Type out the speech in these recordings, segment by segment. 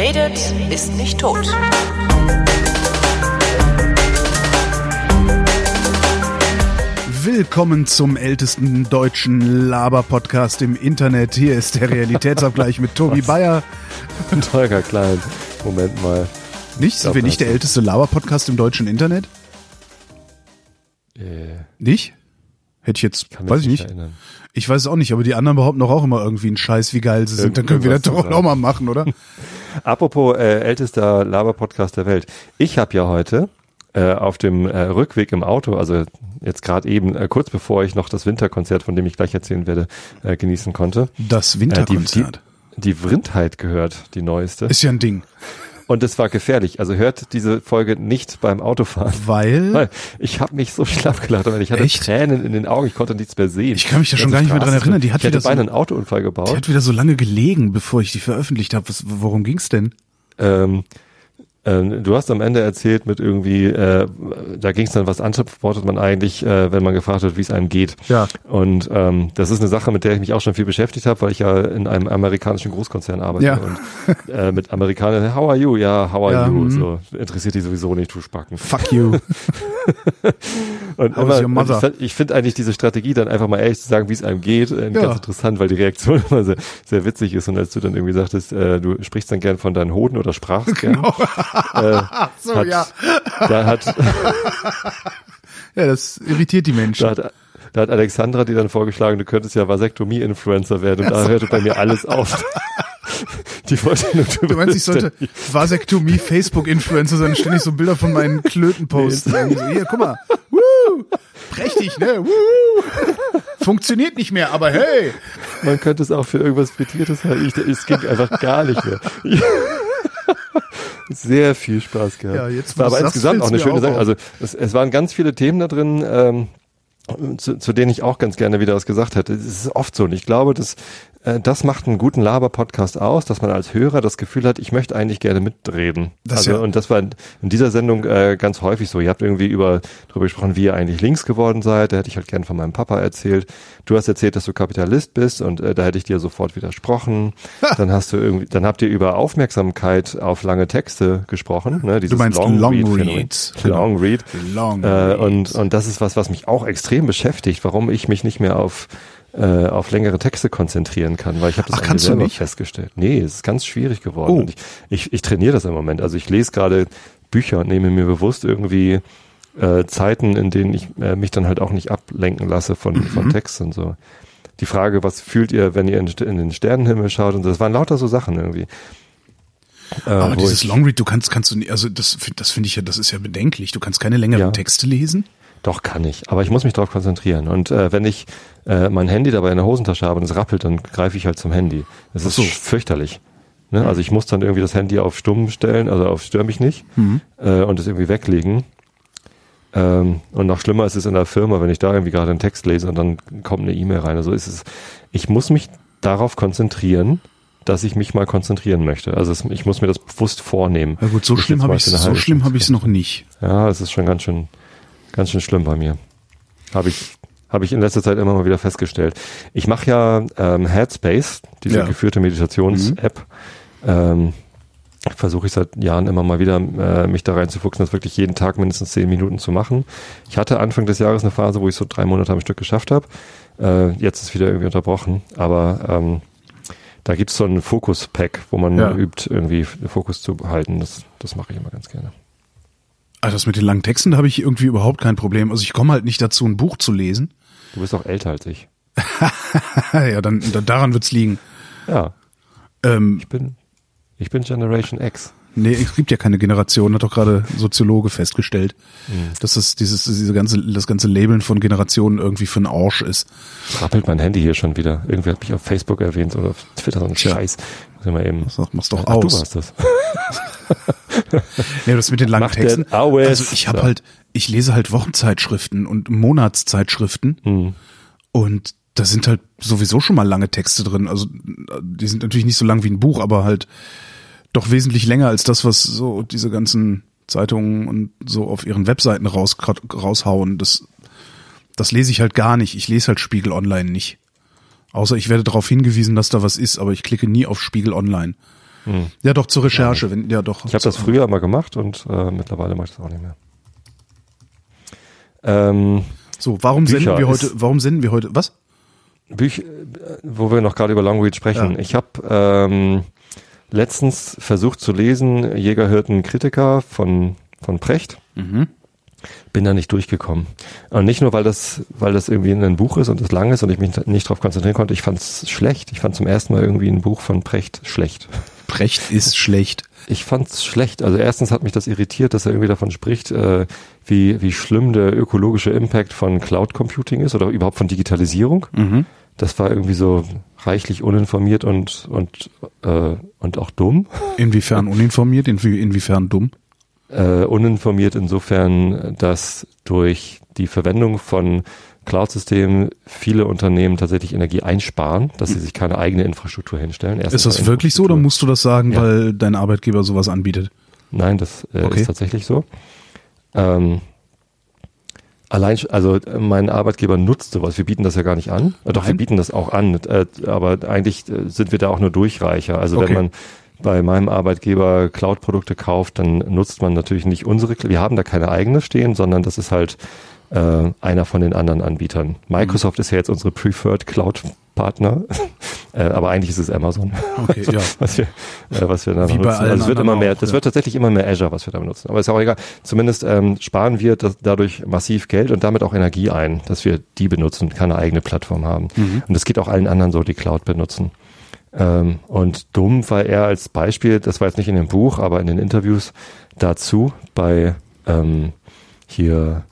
redet, ist nicht tot. Willkommen zum ältesten deutschen Laber-Podcast im Internet. Hier ist der Realitätsabgleich mit Tobi Bayer. Und Holger Klein. Moment mal. Nicht? Sind wir nicht der älteste Laber-Podcast im deutschen Internet? Äh, Nicht? Hätte ich jetzt, kann weiß ich nicht. Erinnern. Ich weiß es auch nicht, aber die anderen behaupten doch auch immer irgendwie einen Scheiß, wie geil sie sind. Dann können wir das doch auch mal machen, oder? Apropos äh, ältester Laber-Podcast der Welt. Ich habe ja heute äh, auf dem äh, Rückweg im Auto, also jetzt gerade eben, äh, kurz bevor ich noch das Winterkonzert, von dem ich gleich erzählen werde, äh, genießen konnte, Das äh, die, Winterkonzert. die, die Vrindheit gehört, die neueste. Ist ja ein Ding. Und es war gefährlich. Also hört diese Folge nicht beim Autofahren. Weil, Weil ich habe mich so schlapp gelacht, weil ich hatte Echt? Tränen in den Augen, ich konnte nichts mehr sehen. Ich kann mich da schon gar nicht mehr dran erinnern. Die hat ich hätte wieder so- beinahe einen Autounfall gebaut. die hat wieder so lange gelegen, bevor ich die veröffentlicht habe. Worum ging's denn? Ähm, ähm, du hast am Ende erzählt mit irgendwie, äh, da ging es dann, was antwortet man eigentlich, äh, wenn man gefragt wird, wie es einem geht. Ja. Und ähm, das ist eine Sache, mit der ich mich auch schon viel beschäftigt habe, weil ich ja in einem amerikanischen Großkonzern arbeite Ja. und äh, mit Amerikanern, how are you? Ja, how are Ja, you? mhm. So interessiert die sowieso nicht, du Spacken. Fuck you. Und, How immer, und mother? ich, ich finde eigentlich diese Strategie, dann einfach mal ehrlich zu sagen, wie es einem geht, äh, Ja. ganz interessant, weil die Reaktion immer sehr, sehr witzig ist. Und als du dann irgendwie sagtest, äh, du sprichst dann gern von deinen Hoden oder sprachst gern, Genau. Äh, so, hat, ja. da hat, Ja, das irritiert die Menschen. da hat, da hat Alexandra dir dann vorgeschlagen, du könntest ja Vasektomie-Influencer werden und da hörte bei mir alles auf. Die wollte nur Du meinst, ich sollte Vasektomie Facebook-Influencer sein, ständig so Bilder von meinen Klöten posten. Irgendwie so, hier, guck mal. Woo! Prächtig, ne? Woo! Funktioniert nicht mehr, aber hey! Man könnte es auch für irgendwas Frittiertes halten. Ich, es ging einfach gar nicht mehr. Sehr viel Spaß gehabt. Ja, jetzt, war aber insgesamt auch eine schöne auch Sache. Also es, es waren ganz viele Themen da drin, ähm, zu, zu denen ich auch ganz gerne wieder was gesagt hätte. Es ist oft so und ich glaube, dass das macht einen guten Laber-Podcast aus, dass man als Hörer das Gefühl hat, ich möchte eigentlich gerne mitreden. Das also ja- und das war in, dieser Sendung äh, ganz häufig so. Ihr habt irgendwie über darüber gesprochen, wie ihr eigentlich links geworden seid. Da hätte ich halt gern von meinem Papa erzählt. Du hast erzählt, dass du Kapitalist bist und äh, da hätte ich dir sofort widersprochen. Dann hast du irgendwie, dann habt ihr über Aufmerksamkeit auf lange Texte gesprochen. Ne? Dieses meinst Long, Long Read. Reads, genau. Long Read. Long Äh, und, und das ist was, was mich auch extrem beschäftigt, warum ich mich nicht mehr auf, äh, auf längere Texte konzentrieren kann, weil ich habe das Ach, kannst du selber nicht? festgestellt. Nee, es ist ganz schwierig geworden. Oh. Ich, ich, ich trainiere das im Moment. Also ich lese gerade Bücher und nehme mir bewusst irgendwie äh, Zeiten, in denen ich äh, mich dann halt auch nicht ablenken lasse von, Mhm. von Text und so. Die Frage, was fühlt ihr, wenn ihr in, in den Sternenhimmel schaut und so, das waren lauter so Sachen irgendwie. Äh, Aber dieses Longread, du kannst, kannst du nicht, also das, das finde ich ja, das ist ja bedenklich. Du kannst keine längeren Ja. Texte lesen. Doch, kann ich. Aber ich muss mich darauf konzentrieren. Und äh, wenn ich äh, mein Handy dabei in der Hosentasche habe und es rappelt, dann greife ich halt zum Handy. Das ist so. fürchterlich. Ne? Also ich muss dann irgendwie das Handy auf stumm stellen, also auf stör mich nicht Mhm. äh, und es irgendwie weglegen. Ähm, und noch schlimmer ist es in der Firma, wenn ich da irgendwie gerade einen Text lese und dann kommt eine E-Mail rein. Also ist es, ich muss mich darauf konzentrieren, dass ich mich mal konzentrieren möchte. Also es, ich muss mir das bewusst vornehmen. Na gut, so schlimm habe ich so schlimm habe ich es noch nicht. ja, es ist schon ganz schön, ganz schön schlimm bei mir. Habe ich, habe ich in letzter Zeit immer mal wieder festgestellt. Ich mache ja ähm, Headspace, diese Ja. Mhm. geführte Meditations-App. Ähm, versuche ich seit Jahren immer mal wieder, äh, mich da reinzufuchsen, das wirklich jeden Tag mindestens zehn Minuten zu machen. Ich hatte Anfang des Jahres eine Phase, wo ich so drei Monate am Stück geschafft habe. Äh, jetzt ist wieder irgendwie unterbrochen, aber ähm, da gibt's so ein Fokus-Pack, wo man Ja. übt, irgendwie Fokus zu behalten. Das, das mache ich immer ganz gerne. Also das mit den langen Texten, habe ich irgendwie überhaupt kein Problem. Also ich komme halt nicht dazu, ein Buch zu lesen. Du bist auch älter als ich. ja, dann, dann daran wird's liegen. Ja, Ähm, ich bin, ich bin Generation X. nee, es gibt ja keine Generation, hat doch gerade Soziologe festgestellt, Mhm. dass das dieses, diese ganze, das ganze Labeln von Generationen irgendwie für einen Arsch ist. Rappelt mein Handy hier schon wieder. Irgendwer hat mich auf Facebook erwähnt oder auf Twitter, so ein. Scheiß. Ich mal eben. Sag, mach's doch Ach, du aus. warst das. Nee, das mit den langen Macht Texten. Also ich habe Ja. halt, ich lese halt Wochenzeitschriften und Monatszeitschriften Hm. und da sind halt sowieso schon mal lange Texte drin. Also die sind natürlich nicht so lang wie ein Buch, aber halt doch wesentlich länger als das, was so diese ganzen Zeitungen und so auf ihren Webseiten raus, raushauen. Das, das lese ich halt gar nicht. Ich lese halt Spiegel Online nicht. Außer ich werde darauf hingewiesen, dass da was ist, aber ich klicke nie auf Spiegel Online. Ja, doch, zur Recherche. Wenn, ja, doch. Ich habe das früher mal gemacht und äh, mittlerweile mache ich das auch nicht mehr. Ähm, So, warum Bücher senden wir heute, warum senden wir heute, was? Bücher, wo wir noch gerade über Longread sprechen. Ja. Ich habe ähm, letztens versucht zu lesen, Jägerhirten Kritiker von, von Precht. Bin da nicht durchgekommen. Und nicht nur, weil das, weil das irgendwie ein Buch ist und es lang ist und ich mich nicht darauf konzentrieren konnte. Ich fand es schlecht. Ich fand zum ersten Mal irgendwie ein Buch von Precht schlecht. Brecht ist schlecht. Ich fand's schlecht. Also erstens hat mich das irritiert, dass er irgendwie davon spricht, äh, wie, wie schlimm der ökologische Impact von Cloud Computing ist oder überhaupt von Digitalisierung. Das war irgendwie so reichlich uninformiert und, und, äh, und auch dumm. Inwiefern uninformiert, inwie, inwiefern dumm? Äh, uninformiert insofern, dass durch die Verwendung von Cloud-Systemen viele Unternehmen tatsächlich Energie einsparen, dass sie sich keine eigene Infrastruktur hinstellen. Erstens Ist das wirklich so oder musst du das sagen, Ja. weil dein Arbeitgeber sowas anbietet? Nein, das äh, Okay. ist tatsächlich so. Ähm, allein, also äh, mein Arbeitgeber nutzt sowas. Wir bieten das ja gar nicht an. Äh, doch, wir Nein. bieten das auch an. Äh, aber eigentlich äh, sind wir da auch nur Durchreicher. Also Okay. wenn man bei meinem Arbeitgeber Cloud-Produkte kauft, dann nutzt man natürlich nicht unsere. Wir haben da keine eigene stehen, sondern das ist halt äh, einer von den anderen Anbietern. Microsoft ist ja jetzt unsere Preferred Cloud-Partner, äh, aber eigentlich ist es Amazon. Okay, ja. was wir, äh, was wir da nutzen. Also es wird immer mehr, auch, das ja. wird tatsächlich immer mehr Azure, was wir da benutzen. Aber ist auch egal. Zumindest ähm, sparen wir das, dadurch massiv Geld und damit auch Energie ein, dass wir die benutzen und keine eigene Plattform haben. Mhm. Und das geht auch allen anderen so, die Cloud benutzen. Ähm, und dumm war er als Beispiel, das war jetzt nicht in dem Buch, aber in den Interviews dazu bei ähm, hier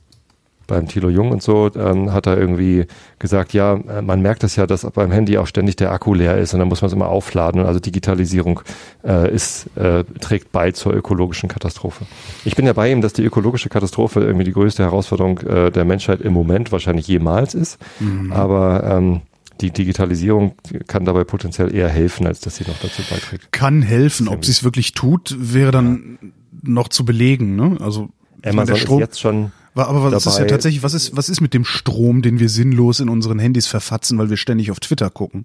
beim Thilo Jung und so, ähm, hat er irgendwie gesagt, ja, äh, man merkt das ja, dass beim Handy auch ständig der Akku leer ist und dann muss man es immer aufladen. Und also Digitalisierung äh, ist, äh, trägt bei zur ökologischen Katastrophe. Ich bin ja bei ihm, dass die ökologische Katastrophe irgendwie die größte Herausforderung äh, der Menschheit im Moment wahrscheinlich jemals ist. Aber ähm, die Digitalisierung kann dabei potenziell eher helfen, als dass sie noch dazu beiträgt. Kann helfen. Ob sie es wirklich tut, wäre dann noch zu belegen. Ne? Also Amazon ist jetzt schon aber was ist ja dabei- tatsächlich, was ist, was ist mit dem Strom, den wir sinnlos in unseren Handys verfatzen, weil wir ständig auf Twitter gucken?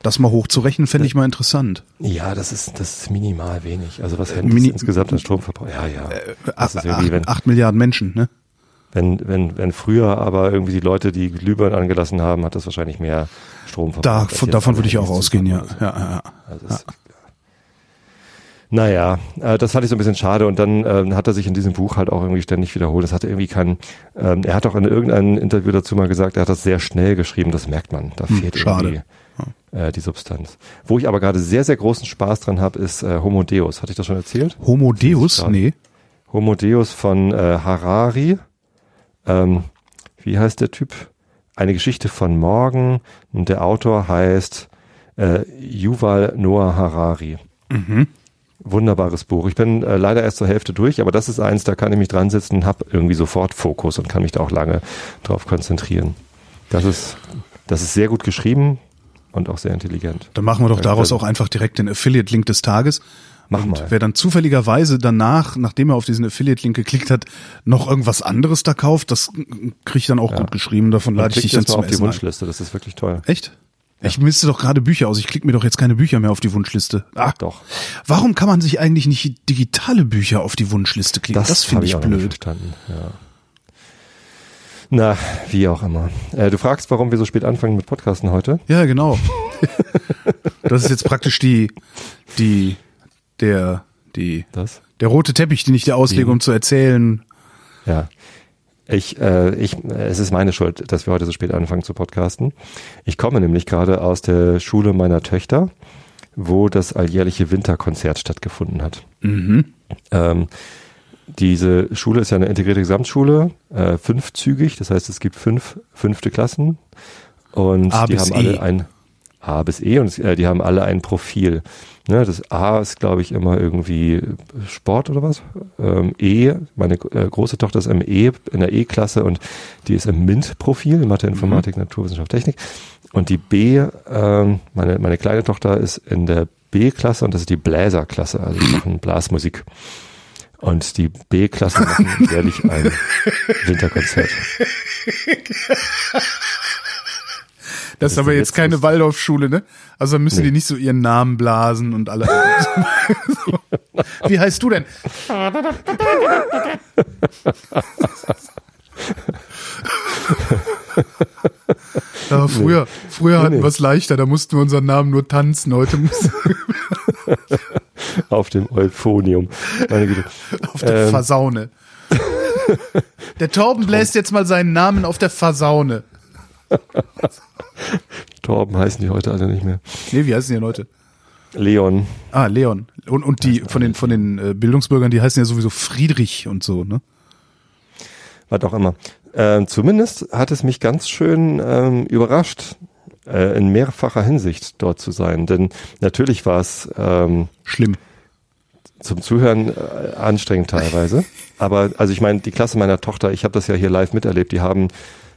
Das mal hochzurechnen, fände ich mal interessant. Ja, das ist, das ist minimal wenig. Also was Handys mini- insgesamt an Strom verbrauchen. Ja, ja. Wenn, acht, acht Milliarden Menschen, ne? Wenn, wenn, wenn früher aber irgendwie die Leute die Glühbirnen angelassen haben, hat das wahrscheinlich mehr Strom Da, verbraucht. als von, davon würde ich auch ausgehen, ja. ja, ja, ja. Also es, Naja, äh, das fand ich so ein bisschen schade und dann ähm, hat er sich in diesem Buch halt auch irgendwie ständig wiederholt. Das hatte irgendwie keinen, ähm, er hat auch in irgendeinem Interview dazu mal gesagt, er hat das sehr schnell geschrieben, das merkt man. Da Hm, fehlt schade. irgendwie äh, die Substanz. Wo ich aber gerade sehr, sehr großen Spaß dran habe, ist äh, Homo Deus. Hatte ich das schon erzählt? Homo Deus? Nee. Homo Deus von äh, Harari. Ähm, wie heißt der Typ? Eine Geschichte von morgen. Und der Autor heißt äh, Yuval Noah Harari. Wunderbares Buch. Ich bin äh, leider erst zur Hälfte durch, aber das ist eins, da kann ich mich dran setzen und habe irgendwie sofort Fokus und kann mich da auch lange drauf konzentrieren. Das ist, das ist sehr gut geschrieben und auch sehr intelligent. Dann machen wir doch daraus auch einfach direkt den Affiliate-Link des Tages. Mach und mal. wer dann zufälligerweise danach, nachdem er auf diesen Affiliate-Link geklickt hat, noch irgendwas anderes da kauft, das kriege ich dann auch Ja. gut geschrieben. Davon lade ich dich dann zum auf die Essen ein. Wunschliste, das ist wirklich toll. Echt? Ich misste doch gerade Bücher aus. Ich klicke mir doch jetzt keine Bücher mehr auf die Wunschliste. Ah, Doch. Warum kann man sich eigentlich nicht digitale Bücher auf die Wunschliste klicken? Das, hab finde ich nicht blöd. verstanden. Ja. Na, wie auch immer. Äh, du fragst, warum wir so spät anfangen mit Podcasten heute? Ja, genau. das ist jetzt praktisch die, die, der, die, Das? der rote Teppich, den ich dir auslege, Die- um zu erzählen. Ja. Ich, äh, ich, es ist meine Schuld, dass wir heute so spät anfangen zu podcasten. Ich komme nämlich gerade aus der Schule meiner Töchter, wo das alljährliche Winterkonzert stattgefunden hat. Mhm. Ähm, diese Schule ist ja eine integrierte Gesamtschule, äh, fünfzügig, das heißt, es gibt fünf fünfte Klassen und A die haben alle E. ein A bis E und äh, die haben alle ein Profil. Ne, das A ist, glaube ich, immer irgendwie Sport oder was. Ähm, e, meine äh, große Tochter ist im E, in der E-Klasse und die ist im MINT-Profil, Mathe, Informatik, Naturwissenschaft, Technik. Und die B, ähm, meine, meine kleine Tochter ist in der B-Klasse und das ist die Bläserklasse, also die machen Blasmusik. Und die B-Klassen machen jährlich ein Winterkonzert. Das ist aber jetzt keine Waldorfschule, ne? Also da müssen Nee. die nicht so ihren Namen blasen und alle. so. Wie heißt du denn? Ja, früher, früher hatten wir es leichter, da mussten wir unseren Namen nur tanzen. Heute muss Auf dem Euphonium. Meine Güte. auf der Ähm. Versaune. Der Torben bläst jetzt mal seinen Namen auf der Versaune. Torben heißen die heute alle nicht mehr. Nee, wie heißen die denn heute? Leon. Ah, Leon. Und, und die von den, von den äh, Bildungsbürgern, die heißen ja sowieso Friedrich und so, ne? was auch immer. Ähm, zumindest hat es mich ganz schön ähm, überrascht, äh, in mehrfacher Hinsicht dort zu sein. Denn natürlich war es ähm, Schlimm. zum Zuhören äh, anstrengend teilweise. Aber also ich meine, die Klasse meiner Tochter, ich habe das ja hier live miterlebt, die haben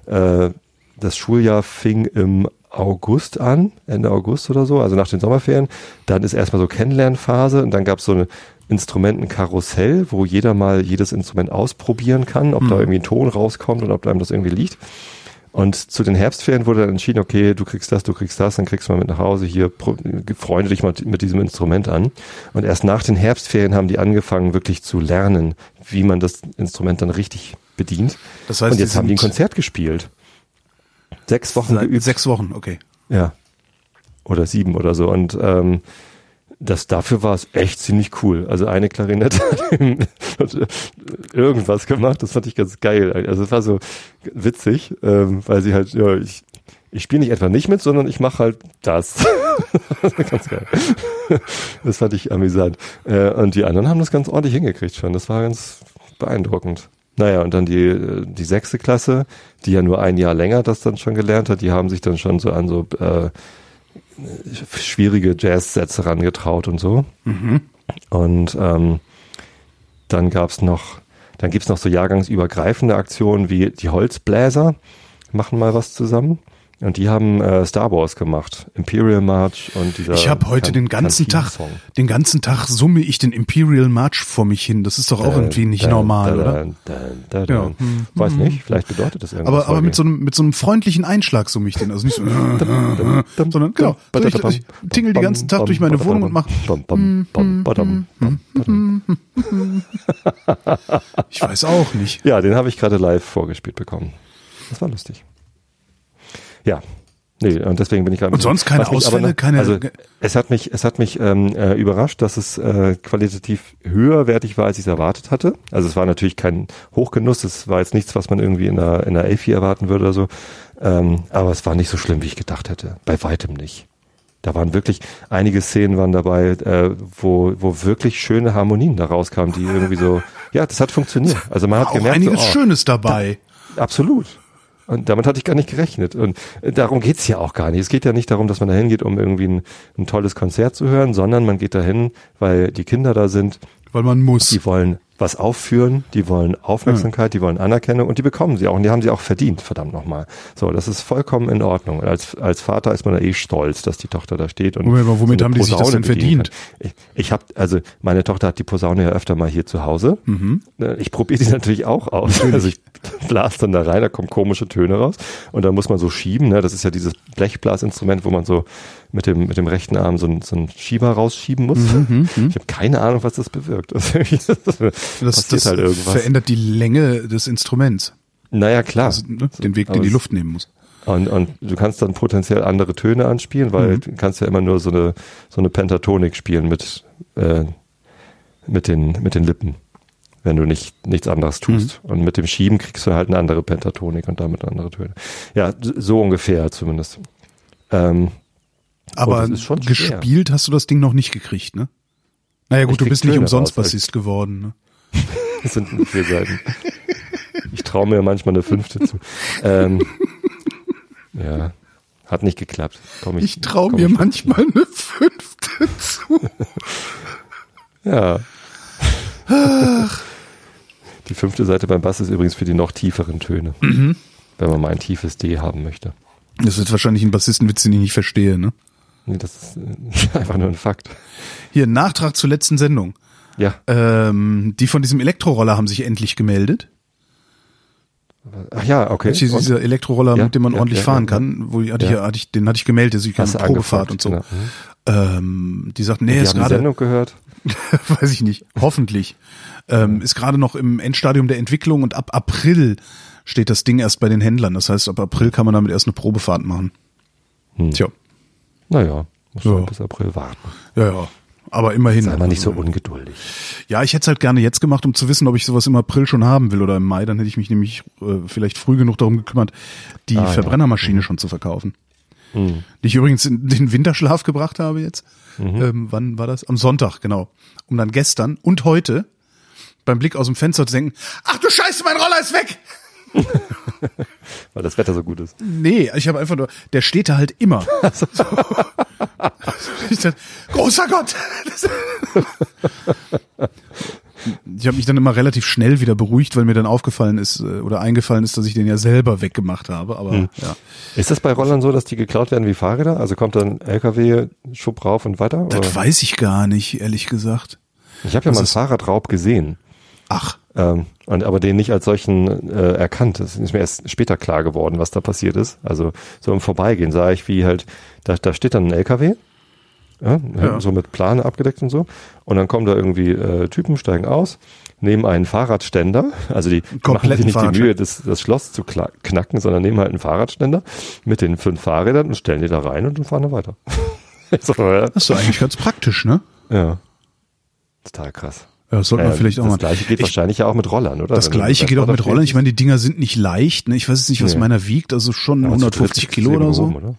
äh, das Schuljahr fing im August an, Ende August oder so, also nach den Sommerferien. Dann ist erstmal so Kennenlernphase und dann gab es so eine Instrumentenkarussell, wo jeder mal jedes Instrument ausprobieren kann, ob da irgendwie ein Ton rauskommt und ob einem das irgendwie liegt. Und zu den Herbstferien wurde dann entschieden, okay, du kriegst das, du kriegst das, dann kriegst du mal mit nach Hause, hier freunde dich mal mit diesem Instrument an. Und erst nach den Herbstferien haben die angefangen, wirklich zu lernen, wie man das Instrument dann richtig bedient. Das heißt, und jetzt haben die ein Konzert gespielt. Sechs Wochen Seit geübt. sechs Wochen, okay. Ja. Oder sieben oder so. Und ähm, das dafür war es echt ziemlich cool. Also eine Klarinette hat irgendwas gemacht, das fand ich ganz geil. Also es war so witzig, ähm, weil sie halt, ja, ich, ich spiele nicht etwa nicht mit, sondern ich mache halt das. ganz geil. Das fand ich amüsant. Äh, und die anderen haben das ganz ordentlich hingekriegt schon. Das war ganz beeindruckend. Naja, und dann die, äh, die sechste Klasse, die ja nur ein Jahr länger das dann schon gelernt hat, die haben sich dann schon so an so äh, schwierige Jazz-Sätze rangetraut und so. Und ähm, dann gab's noch, dann gibt's noch so jahrgangsübergreifende Aktionen wie die Holzbläser machen mal was zusammen. Und die haben äh, Star Wars gemacht, Imperial March und dieser. Ich habe heute den ganzen Tag, den ganzen Tag summe ich den Imperial March vor mich hin. Das ist doch auch irgendwie nicht Dun, normal, dun, oder? dun, Ja. dun. Weiß nicht, vielleicht bedeutet das irgendwas. Aber, aber mit so einem, mit so einem freundlichen Einschlag summe ich den. Also nicht so, sondern genau. So ich, ich tingel den ganzen Tag durch meine Wohnung und mache, ich weiß auch nicht. Ja, den habe ich gerade live vorgespielt bekommen. Das war lustig. Ja. Nee, und deswegen bin ich gerade. Und sonst keine Ausfälle, noch- keine- Also es hat mich, es hat mich ähm, äh, überrascht, dass es äh, qualitativ höherwertig war, als ich es erwartet hatte. Also es war natürlich kein Hochgenuss, es war jetzt nichts, was man irgendwie in einer, in einer Elfi erwarten würde oder so. Ähm, aber es war nicht so schlimm, wie ich gedacht hätte. Bei weitem nicht. Da waren wirklich einige Szenen waren dabei, äh, wo, wo wirklich schöne Harmonien da rauskamen, die irgendwie so, ja, das hat funktioniert. Also man hat Auch gemerkt, einiges so, oh, Schönes dabei. Absolut. Und damit hatte ich gar nicht gerechnet. Und äh, darum geht's ja auch gar nicht. Es geht ja nicht darum, dass man da hingeht, um irgendwie ein, ein tolles Konzert zu hören, sondern man geht dahin, weil die Kinder da sind, Weil man muss. die wollen was aufführen, die wollen Aufmerksamkeit, die wollen Anerkennung und die bekommen sie auch und die haben sie auch verdient, verdammt nochmal. So, das ist vollkommen in Ordnung. Und als, als Vater ist man da eh stolz, dass die Tochter da steht. Und Moment mal, womit so haben die sich das denn verdient? Ich, ich habe, also meine Tochter hat die Posaune ja öfter mal hier zu Hause. Mhm. Äh, Ich probiere die natürlich auch aus. Also ich blas dann da rein, da kommen komische Töne raus und dann muss man so schieben. Ne? Das ist ja dieses Blechblasinstrument, wo man so mit dem mit dem rechten Arm so einen so einen Schieber rausschieben muss. Ich habe keine Ahnung, was das bewirkt. Das, Das, das halt irgendwas. verändert die Länge des Instruments. Naja, klar. Also, ne, den Weg, Aber den die Luft nehmen muss. Und, und du kannst dann potenziell andere Töne anspielen, weil Mhm. du kannst ja immer nur so eine so eine Pentatonik spielen mit äh, mit den mit den Lippen, wenn du nicht nichts anderes tust. Mhm. Und mit dem Schieben kriegst du halt eine andere Pentatonik und damit andere Töne. Ja, so ungefähr zumindest. Ähm, Aber gespielt hast du das Ding noch nicht gekriegt, ne? Naja gut, Ich du bist nicht umsonst raus, Bassist geworden, ne? das sind nur vier Seiten. Ich traue mir manchmal eine fünfte zu. Ähm, ja, hat nicht geklappt. Komm ich, Ich traue mir manchmal eine fünfte zu. Ja. Die fünfte Seite beim Bass ist übrigens für die noch tieferen Töne. Mhm. Wenn man mal ein tiefes D haben möchte. Das ist wahrscheinlich ein Bassistenwitz, den ich nicht verstehe, ne? Nee, das ist äh, einfach nur ein Fakt. Hier, Nachtrag zur letzten Sendung. Ja. Ähm, die von diesem Elektroroller haben sich endlich gemeldet. Ach ja, okay. Dieser, Und? Elektroroller, Ja, mit dem man ja, ordentlich ja, fahren kann, wo hatte ich, hatte ich, den hatte ich gemeldet, also ich kann Probefahrt und so. genau. Mhm. Ähm, die sagt, nee, Die ist gerade, Sendung gehört. weiß ich nicht, hoffentlich, ähm, ist gerade noch im Endstadium der Entwicklung und ab April steht das Ding erst bei den Händlern. Das heißt, ab April kann man damit erst eine Probefahrt machen. Hm. Tja, Naja, muss man bis April warten. ja, ja. Aber immerhin. Sei mal nicht so ungeduldig. Ja, ich hätte es halt gerne jetzt gemacht, um zu wissen, ob ich sowas im April schon haben will oder im Mai. Dann hätte ich mich nämlich äh, vielleicht früh genug darum gekümmert, die Ah, ja. Verbrennermaschine schon zu verkaufen. Hm. Die ich übrigens in den Winterschlaf gebracht habe jetzt. Mhm. Ähm, wann war das? Am Sonntag, genau. Um dann gestern und heute beim Blick aus dem Fenster zu denken, ach du Scheiße, mein Roller ist weg! Weil das Wetter so gut ist. Nee, ich habe einfach nur, der steht da halt immer. So. Dachte, großer Gott! Ich habe mich dann immer relativ schnell wieder beruhigt, weil mir dann aufgefallen ist äh, oder eingefallen ist, dass ich den ja selber weggemacht habe. Aber Hm. ja, Ist das bei Rollern so, dass die geklaut werden wie Fahrräder? Also kommt dann LKW, Schub rauf und weiter? das Oder? weiß ich gar nicht, ehrlich gesagt. Ich habe ja mal einen Fahrradraub gesehen. Ach, Ähm, und aber den nicht als solchen äh, erkannt. Das ist mir erst später klar geworden, was da passiert ist. Also so im Vorbeigehen sah ich, wie halt, da, da steht dann ein LKW, ja, Ja. so mit Plane abgedeckt und so. Und dann kommen da irgendwie äh, Typen, steigen aus, nehmen einen Fahrradständer, also die machen Kompletten sich nicht die. Mühe, das, das Schloss zu knacken, sondern nehmen halt einen Fahrradständer mit den fünf Fahrrädern und stellen die da rein und dann fahren dann weiter. So, ja. das ist doch eigentlich ganz praktisch, ne? ja. Total krass. Ja, das sollte man Ähm, vielleicht auch das mal. gleiche geht Ich- wahrscheinlich ja auch mit Rollern, oder? Das Wenn gleiche geht auch mit Roller Rollern. Ich meine, die Dinger sind nicht leicht. Ne? Ich weiß jetzt nicht, was Nee. meiner wiegt. Also schon Aber 150 zu Kilo oder so. gehoben, oder?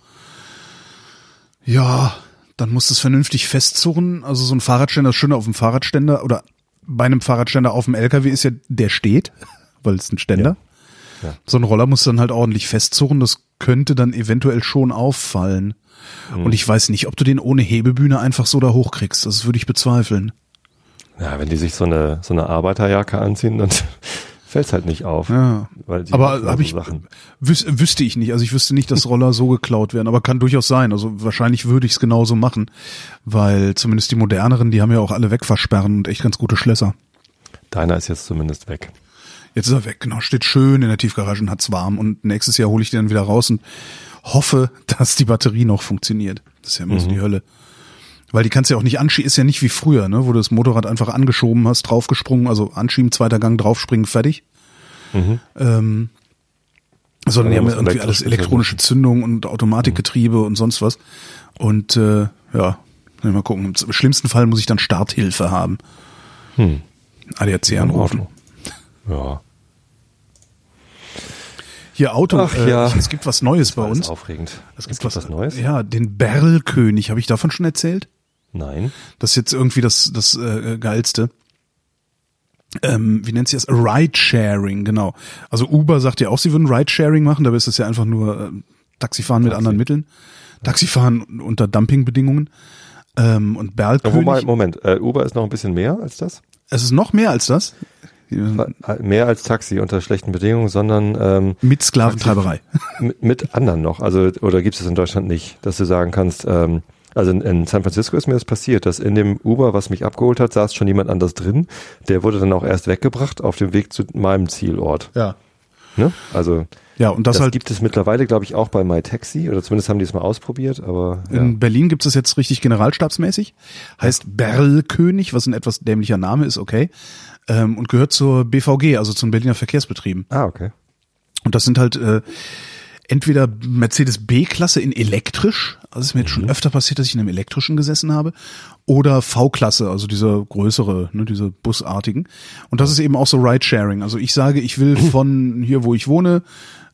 Ja, dann muss das vernünftig festzurren. Also so ein Fahrradständer, das Schöne auf dem Fahrradständer oder bei einem Fahrradständer auf dem LKW ist ja, der steht, weil es ein Ständer. Ja. Ja. So ein Roller muss dann halt ordentlich festzurren. Das könnte dann eventuell schon auffallen. Mhm. Und ich weiß nicht, ob du den ohne Hebebühne einfach so da hochkriegst. Das würde ich bezweifeln. Ja, wenn die sich so eine, so eine Arbeiterjacke anziehen, dann fällt's halt nicht auf. Ja. Weil die Aber habe so ich Sachen. wüs wüsste ich nicht. Also ich wüsste nicht, dass Roller so geklaut werden, aber kann durchaus sein. Also wahrscheinlich würde ich es genauso machen, weil zumindest die moderneren, die haben ja auch alle Wegversperren und echt ganz gute Schlösser. Deiner ist jetzt zumindest weg. Jetzt ist er weg, genau, steht schön in der Tiefgarage und hat's warm und nächstes Jahr hole ich den dann wieder raus und hoffe, dass die Batterie noch funktioniert. Das ist ja immer so die Hölle. Weil die kannst ja auch nicht anschieben, ist ja nicht wie früher, ne, wo du das Motorrad einfach angeschoben hast, draufgesprungen, also anschieben, zweiter Gang, draufspringen, fertig. Ähm, sondern die haben ja irgendwie alles elektronische Zündung und Automatikgetriebe und sonst was. Und äh, ja, mal gucken. Im schlimmsten Fall muss ich dann Starthilfe haben. Hm. ADAC anrufen. Ja. Hier Auto, Ach äh, ja. es gibt was Neues bei uns. aufregend. Es gibt was Neues? Ja, den Berlkönig, habe ich davon schon erzählt? Nein. Das ist jetzt irgendwie das, das äh, geilste. Ähm, wie nennt sie das? Ride-Sharing, genau. Also Uber sagt ja auch, sie würden Ride-Sharing machen, dabei ist es ja einfach nur äh, Taxifahren mit Taxi. anderen Mitteln. Taxifahren unter Dumpingbedingungen. Ähm, und Ja, Berlkönig, wobei, Moment, äh, Uber ist noch ein bisschen mehr als das? es ist noch mehr als das. Äh, Mehr als Taxi unter schlechten Bedingungen, sondern ähm, Mit Sklaventreiberei. mit, mit anderen noch. Also, oder gibt es das in Deutschland nicht, dass du sagen kannst, ähm, also in, in San Francisco ist mir das passiert, dass in dem Uber, was mich abgeholt hat, saß schon jemand anders drin. Der wurde dann auch erst weggebracht auf dem Weg zu meinem Zielort. Ja. Ne? Also Ja, und das, das, halt gibt es mittlerweile, glaube ich, auch bei MyTaxi oder zumindest haben die es mal ausprobiert, aber ja. In Berlin gibt es jetzt richtig generalstabsmäßig. Heißt Berlkönig, was ein etwas dämlicher Name ist, okay. Ähm, und gehört zur BVG, also zu den Berliner Verkehrsbetrieben. Ah, okay. Und das sind halt äh, entweder Mercedes B-Klasse in elektrisch, also es ist mir jetzt schon öfter passiert, dass ich in einem elektrischen gesessen habe, oder V-Klasse, also diese größere, ne, diese busartigen. Und das ist eben auch so Ride-Sharing. Also ich sage, ich will von hier, wo ich wohne,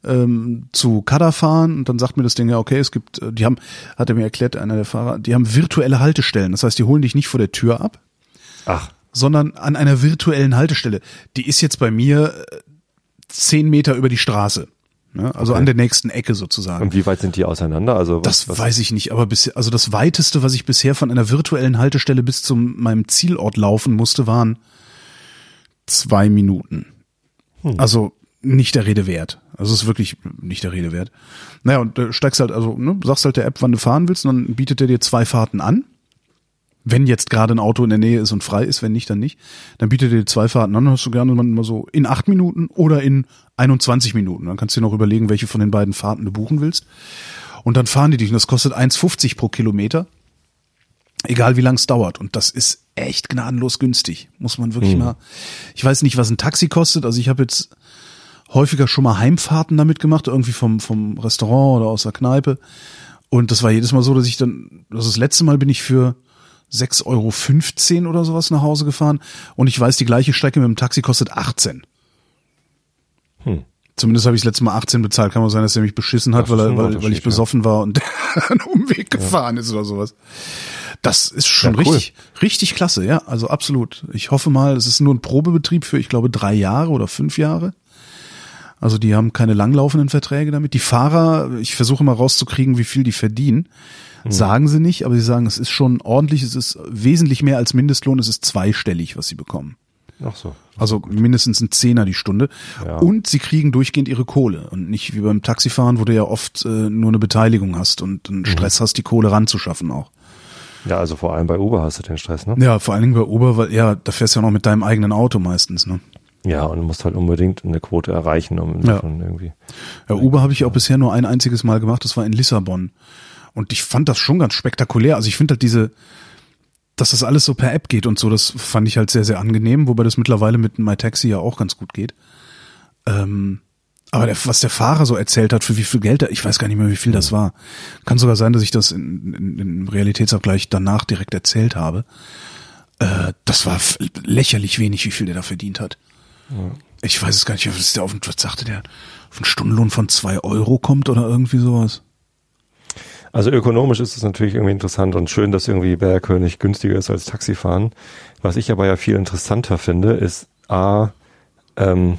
ähm, zu Kada fahren und dann sagt mir das Ding ja, okay, es gibt, äh, die haben, hat er mir erklärt, einer der Fahrer, die haben virtuelle Haltestellen. Das heißt, die holen dich nicht vor der Tür ab, Ach, sondern an einer virtuellen Haltestelle. Die ist jetzt bei mir äh, zehn Meter über die Straße. Ne? Also Okay. an der nächsten Ecke sozusagen. und wie weit sind die auseinander? Also was, das was, weiß ich nicht, aber bisher, also das weiteste, was ich bisher von einer virtuellen Haltestelle bis zu meinem Zielort laufen musste, waren zwei Minuten. Hm. Also nicht der Rede wert. Also es ist wirklich nicht der Rede wert. Naja, und äh, steigst halt, also, ne, sagst halt der App, wann du fahren willst, und dann bietet er dir zwei Fahrten an. Wenn jetzt gerade ein Auto in der Nähe ist und frei ist, wenn nicht, dann nicht, dann bietet dir zwei Fahrten an, dann hast du gerne mal so in acht Minuten oder in 21 Minuten. Dann kannst du dir noch überlegen, welche von den beiden Fahrten du buchen willst. Und dann fahren die dich und das kostet 1,50 pro Kilometer. Egal wie lang es dauert. Und das ist echt gnadenlos günstig. Muss man wirklich Mhm. mal. Ich weiß nicht, was ein Taxi kostet. Also ich habe jetzt häufiger schon mal Heimfahrten damit gemacht, irgendwie vom, vom Restaurant oder aus der Kneipe. Und das war jedes Mal so, dass ich dann, das, das letzte Mal bin ich für 6,15 Euro oder sowas nach Hause gefahren. Und ich weiß, die gleiche Strecke mit dem Taxi kostet 18. Hm. Zumindest habe ich das letzte Mal 18 bezahlt. Kann man sein, dass er mich beschissen hat, weil, er, weil, weil ich besoffen war und einen Umweg gefahren ist oder sowas. Das ist schon Ja, cool. richtig, richtig klasse, ja. Also absolut. Ich hoffe mal, es ist nur ein Probebetrieb für, ich glaube, drei Jahre oder fünf Jahre. Also die haben keine langlaufenden Verträge damit. Die Fahrer, ich versuche mal rauszukriegen, wie viel die verdienen. Sagen sie nicht, aber sie sagen, es ist schon ordentlich, es ist wesentlich mehr als Mindestlohn, es ist zweistellig, was sie bekommen. Ach so. Also mindestens ein Zehner die Stunde. Ja. Und sie kriegen durchgehend ihre Kohle. Und nicht wie beim Taxifahren, wo du ja oft äh, nur eine Beteiligung hast und einen Stress hast, die Kohle ranzuschaffen auch. Ja, also vor allem bei Uber hast du den Stress, ne? Ja, vor allen Dingen bei Uber, weil ja, da fährst du ja noch mit deinem eigenen Auto meistens, ne? Ja, und du musst halt unbedingt eine Quote erreichen, um Ja. davon irgendwie. Ja, Uber habe ich auch bisher nur ein einziges Mal gemacht, das war in Lissabon. Und ich fand das schon ganz spektakulär. Also ich finde halt diese, dass das alles so per App geht und so, das fand ich halt sehr, sehr angenehm, wobei das mittlerweile mit MyTaxi ja auch ganz gut geht. Ähm, aber der, was der Fahrer so erzählt hat, für wie viel Geld er, ich weiß gar nicht mehr, wie viel das war. Kann sogar sein, dass ich das in, in, im Realitätsabgleich danach direkt erzählt habe. Äh, das war lächerlich wenig, wie viel der da verdient hat. Ich weiß es gar nicht, was ist der auf, was sagte der, auf einen Stundenlohn von zwei Euro kommt oder irgendwie sowas. Also ökonomisch ist es natürlich irgendwie interessant und schön, dass irgendwie Bergkönig günstiger ist als Taxifahren. Was ich aber ja viel interessanter finde, ist A, ähm,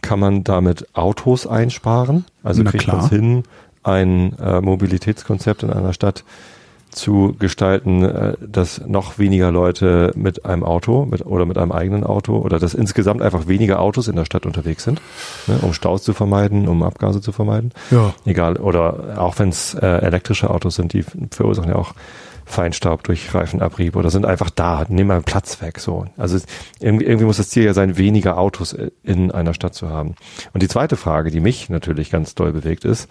kann man damit Autos einsparen? Also Na kriegt man es hin, ein äh, Mobilitätskonzept in einer Stadt zu gestalten, äh, dass noch weniger Leute mit einem Auto mit, oder mit einem eigenen Auto oder dass insgesamt einfach weniger Autos in der Stadt unterwegs sind, ne, um Staus zu vermeiden, um Abgase zu vermeiden. Ja. Egal, oder auch wenn es äh, elektrische Autos sind, die verursachen ja auch Feinstaub durch Reifenabrieb oder sind einfach da, nehmen mal Platz weg. So. Also irgendwie muss das Ziel ja sein, weniger Autos äh, in einer Stadt zu haben. Und die zweite Frage, die mich natürlich ganz doll bewegt, ist,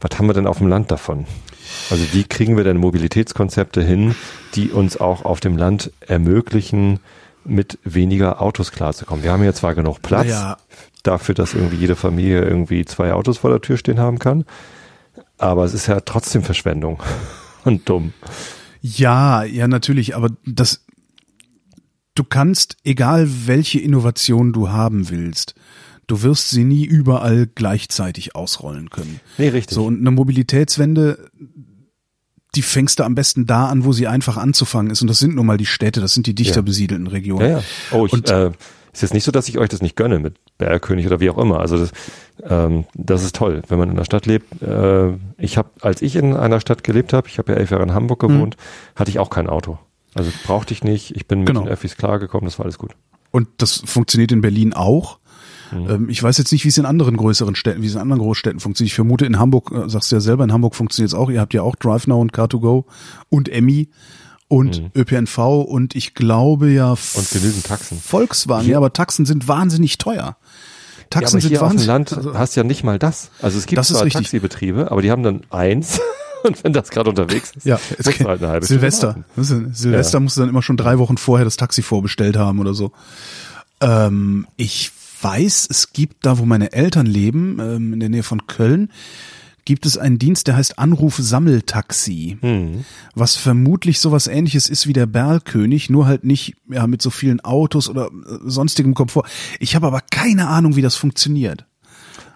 was haben wir denn auf dem Land davon? Also wie kriegen wir denn Mobilitätskonzepte hin, die uns auch auf dem Land ermöglichen, mit weniger Autos klarzukommen? Wir haben hier zwar genug Platz Naja. dafür, dass irgendwie jede Familie irgendwie zwei Autos vor der Tür stehen haben kann, aber es ist ja trotzdem Verschwendung und dumm. Ja, ja, natürlich, aber das, du kannst, egal welche Innovation du haben willst, du wirst sie nie überall gleichzeitig ausrollen können. Nee, richtig. So, und eine Mobilitätswende, die fängst du am besten da an, wo sie einfach anzufangen ist. Und das sind nun mal die Städte, das sind die dichter Ja. besiedelten Regionen. Ja, ja. Oh, ich, Und- äh, ist jetzt nicht so, dass ich euch das nicht gönne mit Bergkönig oder wie auch immer. Also das, ähm, das ist toll, wenn man in der Stadt lebt. Äh, ich habe, als ich in einer Stadt gelebt habe, ich habe ja elf Jahre in Hamburg gewohnt, hatte ich auch kein Auto. Also brauchte ich nicht. Ich bin mit Genau. den Öffis klargekommen, das war alles gut. Und das funktioniert in Berlin auch. Mhm. Ähm, Ich weiß jetzt nicht, wie es in anderen größeren Städten, wie es in anderen Großstädten funktioniert. Ich vermute, in Hamburg, äh, sagst du ja selber, in Hamburg funktioniert es auch. Ihr habt ja auch DriveNow und Car2Go und Emmy und ÖPNV und ich glaube ja Mhm. Und genügend Taxen. Volkswagen. Hier- Ja, aber Taxen sind wahnsinnig teuer. Ja, Taxen aber sind hier auf dem wahnsinnig. Land also- hast ja nicht mal das. Also es gibt Das zwar. Taxibetriebe, aber die haben dann eins. Und wenn das gerade unterwegs ist, Ja, musst du halt eine halbe Stunde Silvester. du, Silvester Ja. musst du dann immer schon drei Wochen vorher das Taxi vorbestellt haben oder so. Ähm, ich weiß, es gibt da, wo meine Eltern leben, ähm, in der Nähe von Köln, gibt es einen Dienst, der heißt Anruf-Sammeltaxi, Hm. was vermutlich sowas ähnliches ist wie der Berlkönig, nur halt nicht ja, mit so vielen Autos oder äh, sonstigem Komfort. Ich habe aber keine Ahnung, wie das funktioniert.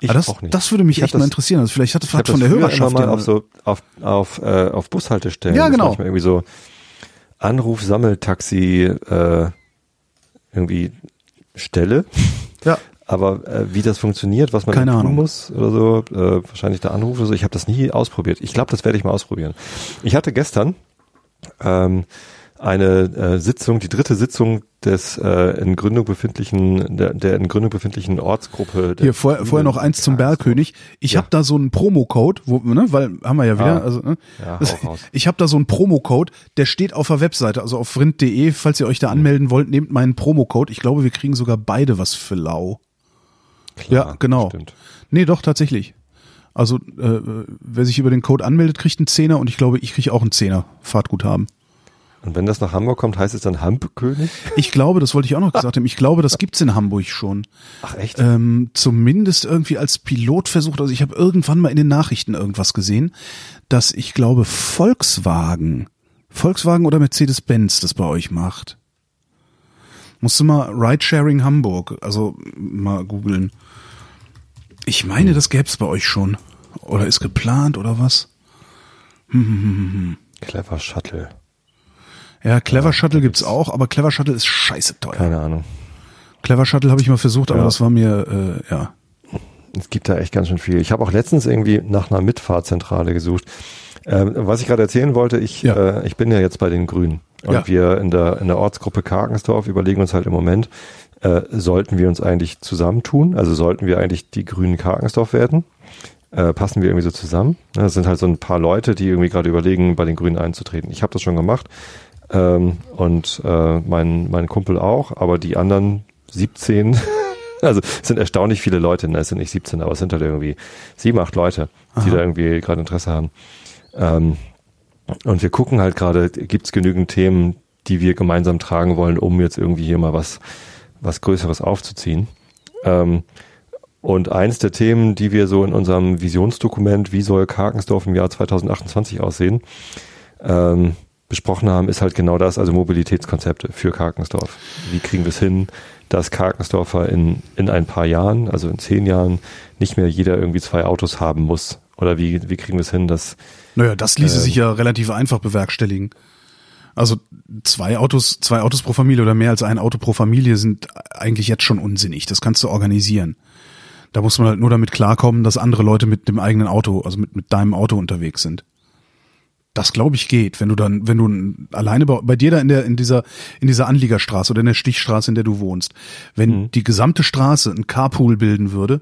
Ich aber das, auch nicht. das würde mich Ich echt mal das- interessieren. Also vielleicht hat, hat von der Hörerschaft mal auf so auf auf äh, auf Bushaltestellen. Ja, genau. manchmal irgendwie so Anruf Sammeltaxi äh, irgendwie Stelle. ja, Aber äh, wie das funktioniert, was man Keine tun Ahnung. muss oder so, äh, wahrscheinlich der Anruf oder so, ich habe das nie ausprobiert. Ich glaube, das werde ich mal ausprobieren. Ich hatte gestern ähm, eine äh, Sitzung, die dritte Sitzung des äh, in Gründung befindlichen, der, der in Gründung befindlichen Ortsgruppe. Hier vorher, vorher noch eins zum Bergkönig. Ich Ja. habe da so einen Promocode, wo, ne, weil haben wir ja wieder, Ah. also ne, Ja, das- ich habe da so einen Promocode, der steht auf der Webseite, also auf vrind.de, falls ihr euch da anmelden wollt, nehmt meinen Promocode. Ich glaube, wir kriegen sogar beide was für lau. Klar, ja, genau. Stimmt. Nee, doch, tatsächlich. Also, äh, wer sich über den Code anmeldet, kriegt einen Zehner und ich glaube, ich kriege auch einen Zehner Fahrtguthaben. Und wenn das nach Hamburg kommt, heißt es dann Hampkönig? Ich glaube, das wollte ich auch noch gesagt haben, ich glaube, das gibt's in Hamburg schon. Ach echt? Ähm, zumindest irgendwie als Pilotversuch, also ich habe irgendwann mal in den Nachrichten irgendwas gesehen, dass ich glaube Volkswagen, Volkswagen oder Mercedes-Benz das bei euch macht. Musst du mal Ridesharing Hamburg, also mal googeln. Ich meine, das gäb's bei euch schon. Oder ist geplant oder was? Clever Shuttle. Ja, Clever Shuttle gibt's auch, aber Clever Shuttle ist scheiße teuer. Keine Ahnung. Clever Shuttle habe ich mal versucht, aber Ja. das war mir, äh, ja. Es gibt da echt ganz schön viel. Ich habe auch letztens irgendwie nach einer Mitfahrzentrale gesucht. Ähm, was ich gerade erzählen wollte, ich, Ja. äh, ich bin ja jetzt bei den Grünen. Und Ja. wir in der, in der Ortsgruppe Karkensdorf überlegen uns halt im Moment, äh, sollten wir uns eigentlich zusammentun? Also sollten wir eigentlich die Grünen Karkensdorf werden? Äh, passen wir irgendwie so zusammen? Ja, Das sind halt so ein paar Leute, die irgendwie gerade überlegen, bei den Grünen einzutreten. Ich habe das schon gemacht ähm, und äh, mein, mein Kumpel auch, aber die anderen 17, also es sind erstaunlich viele Leute, ne? es sind nicht 17, aber es sind halt irgendwie sieben, acht Leute, die Aha. da irgendwie gerade Interesse haben. Ähm, und wir gucken halt gerade, gibt es genügend Themen, die wir gemeinsam tragen wollen, um jetzt irgendwie hier mal was, was Größeres aufzuziehen. Ähm, und eins der Themen, die wir so in unserem Visionsdokument, wie soll Karkensdorf im Jahr 2028 aussehen, ähm, besprochen haben, ist halt genau das, also Mobilitätskonzepte für Karkensdorf. Wie kriegen wir es hin, dass Karkensdorfer in, in ein paar Jahren, also in zehn Jahren, nicht mehr jeder irgendwie zwei Autos haben muss? Oder wie, wie kriegen wir es hin, dass Naja, das ließe Ähm. sich ja relativ einfach bewerkstelligen. Also zwei Autos, zwei Autos pro Familie oder mehr als ein Auto pro Familie sind eigentlich jetzt schon unsinnig. Das kannst du organisieren. Da muss man halt nur damit klarkommen, dass andere Leute mit dem eigenen Auto, also mit, mit deinem Auto unterwegs sind. Das glaube ich geht, wenn du dann, wenn du alleine bei, bei dir da in der, in dieser, in dieser Anliegerstraße oder in der Stichstraße, in der du wohnst, wenn die gesamte Straße ein Carpool bilden würde,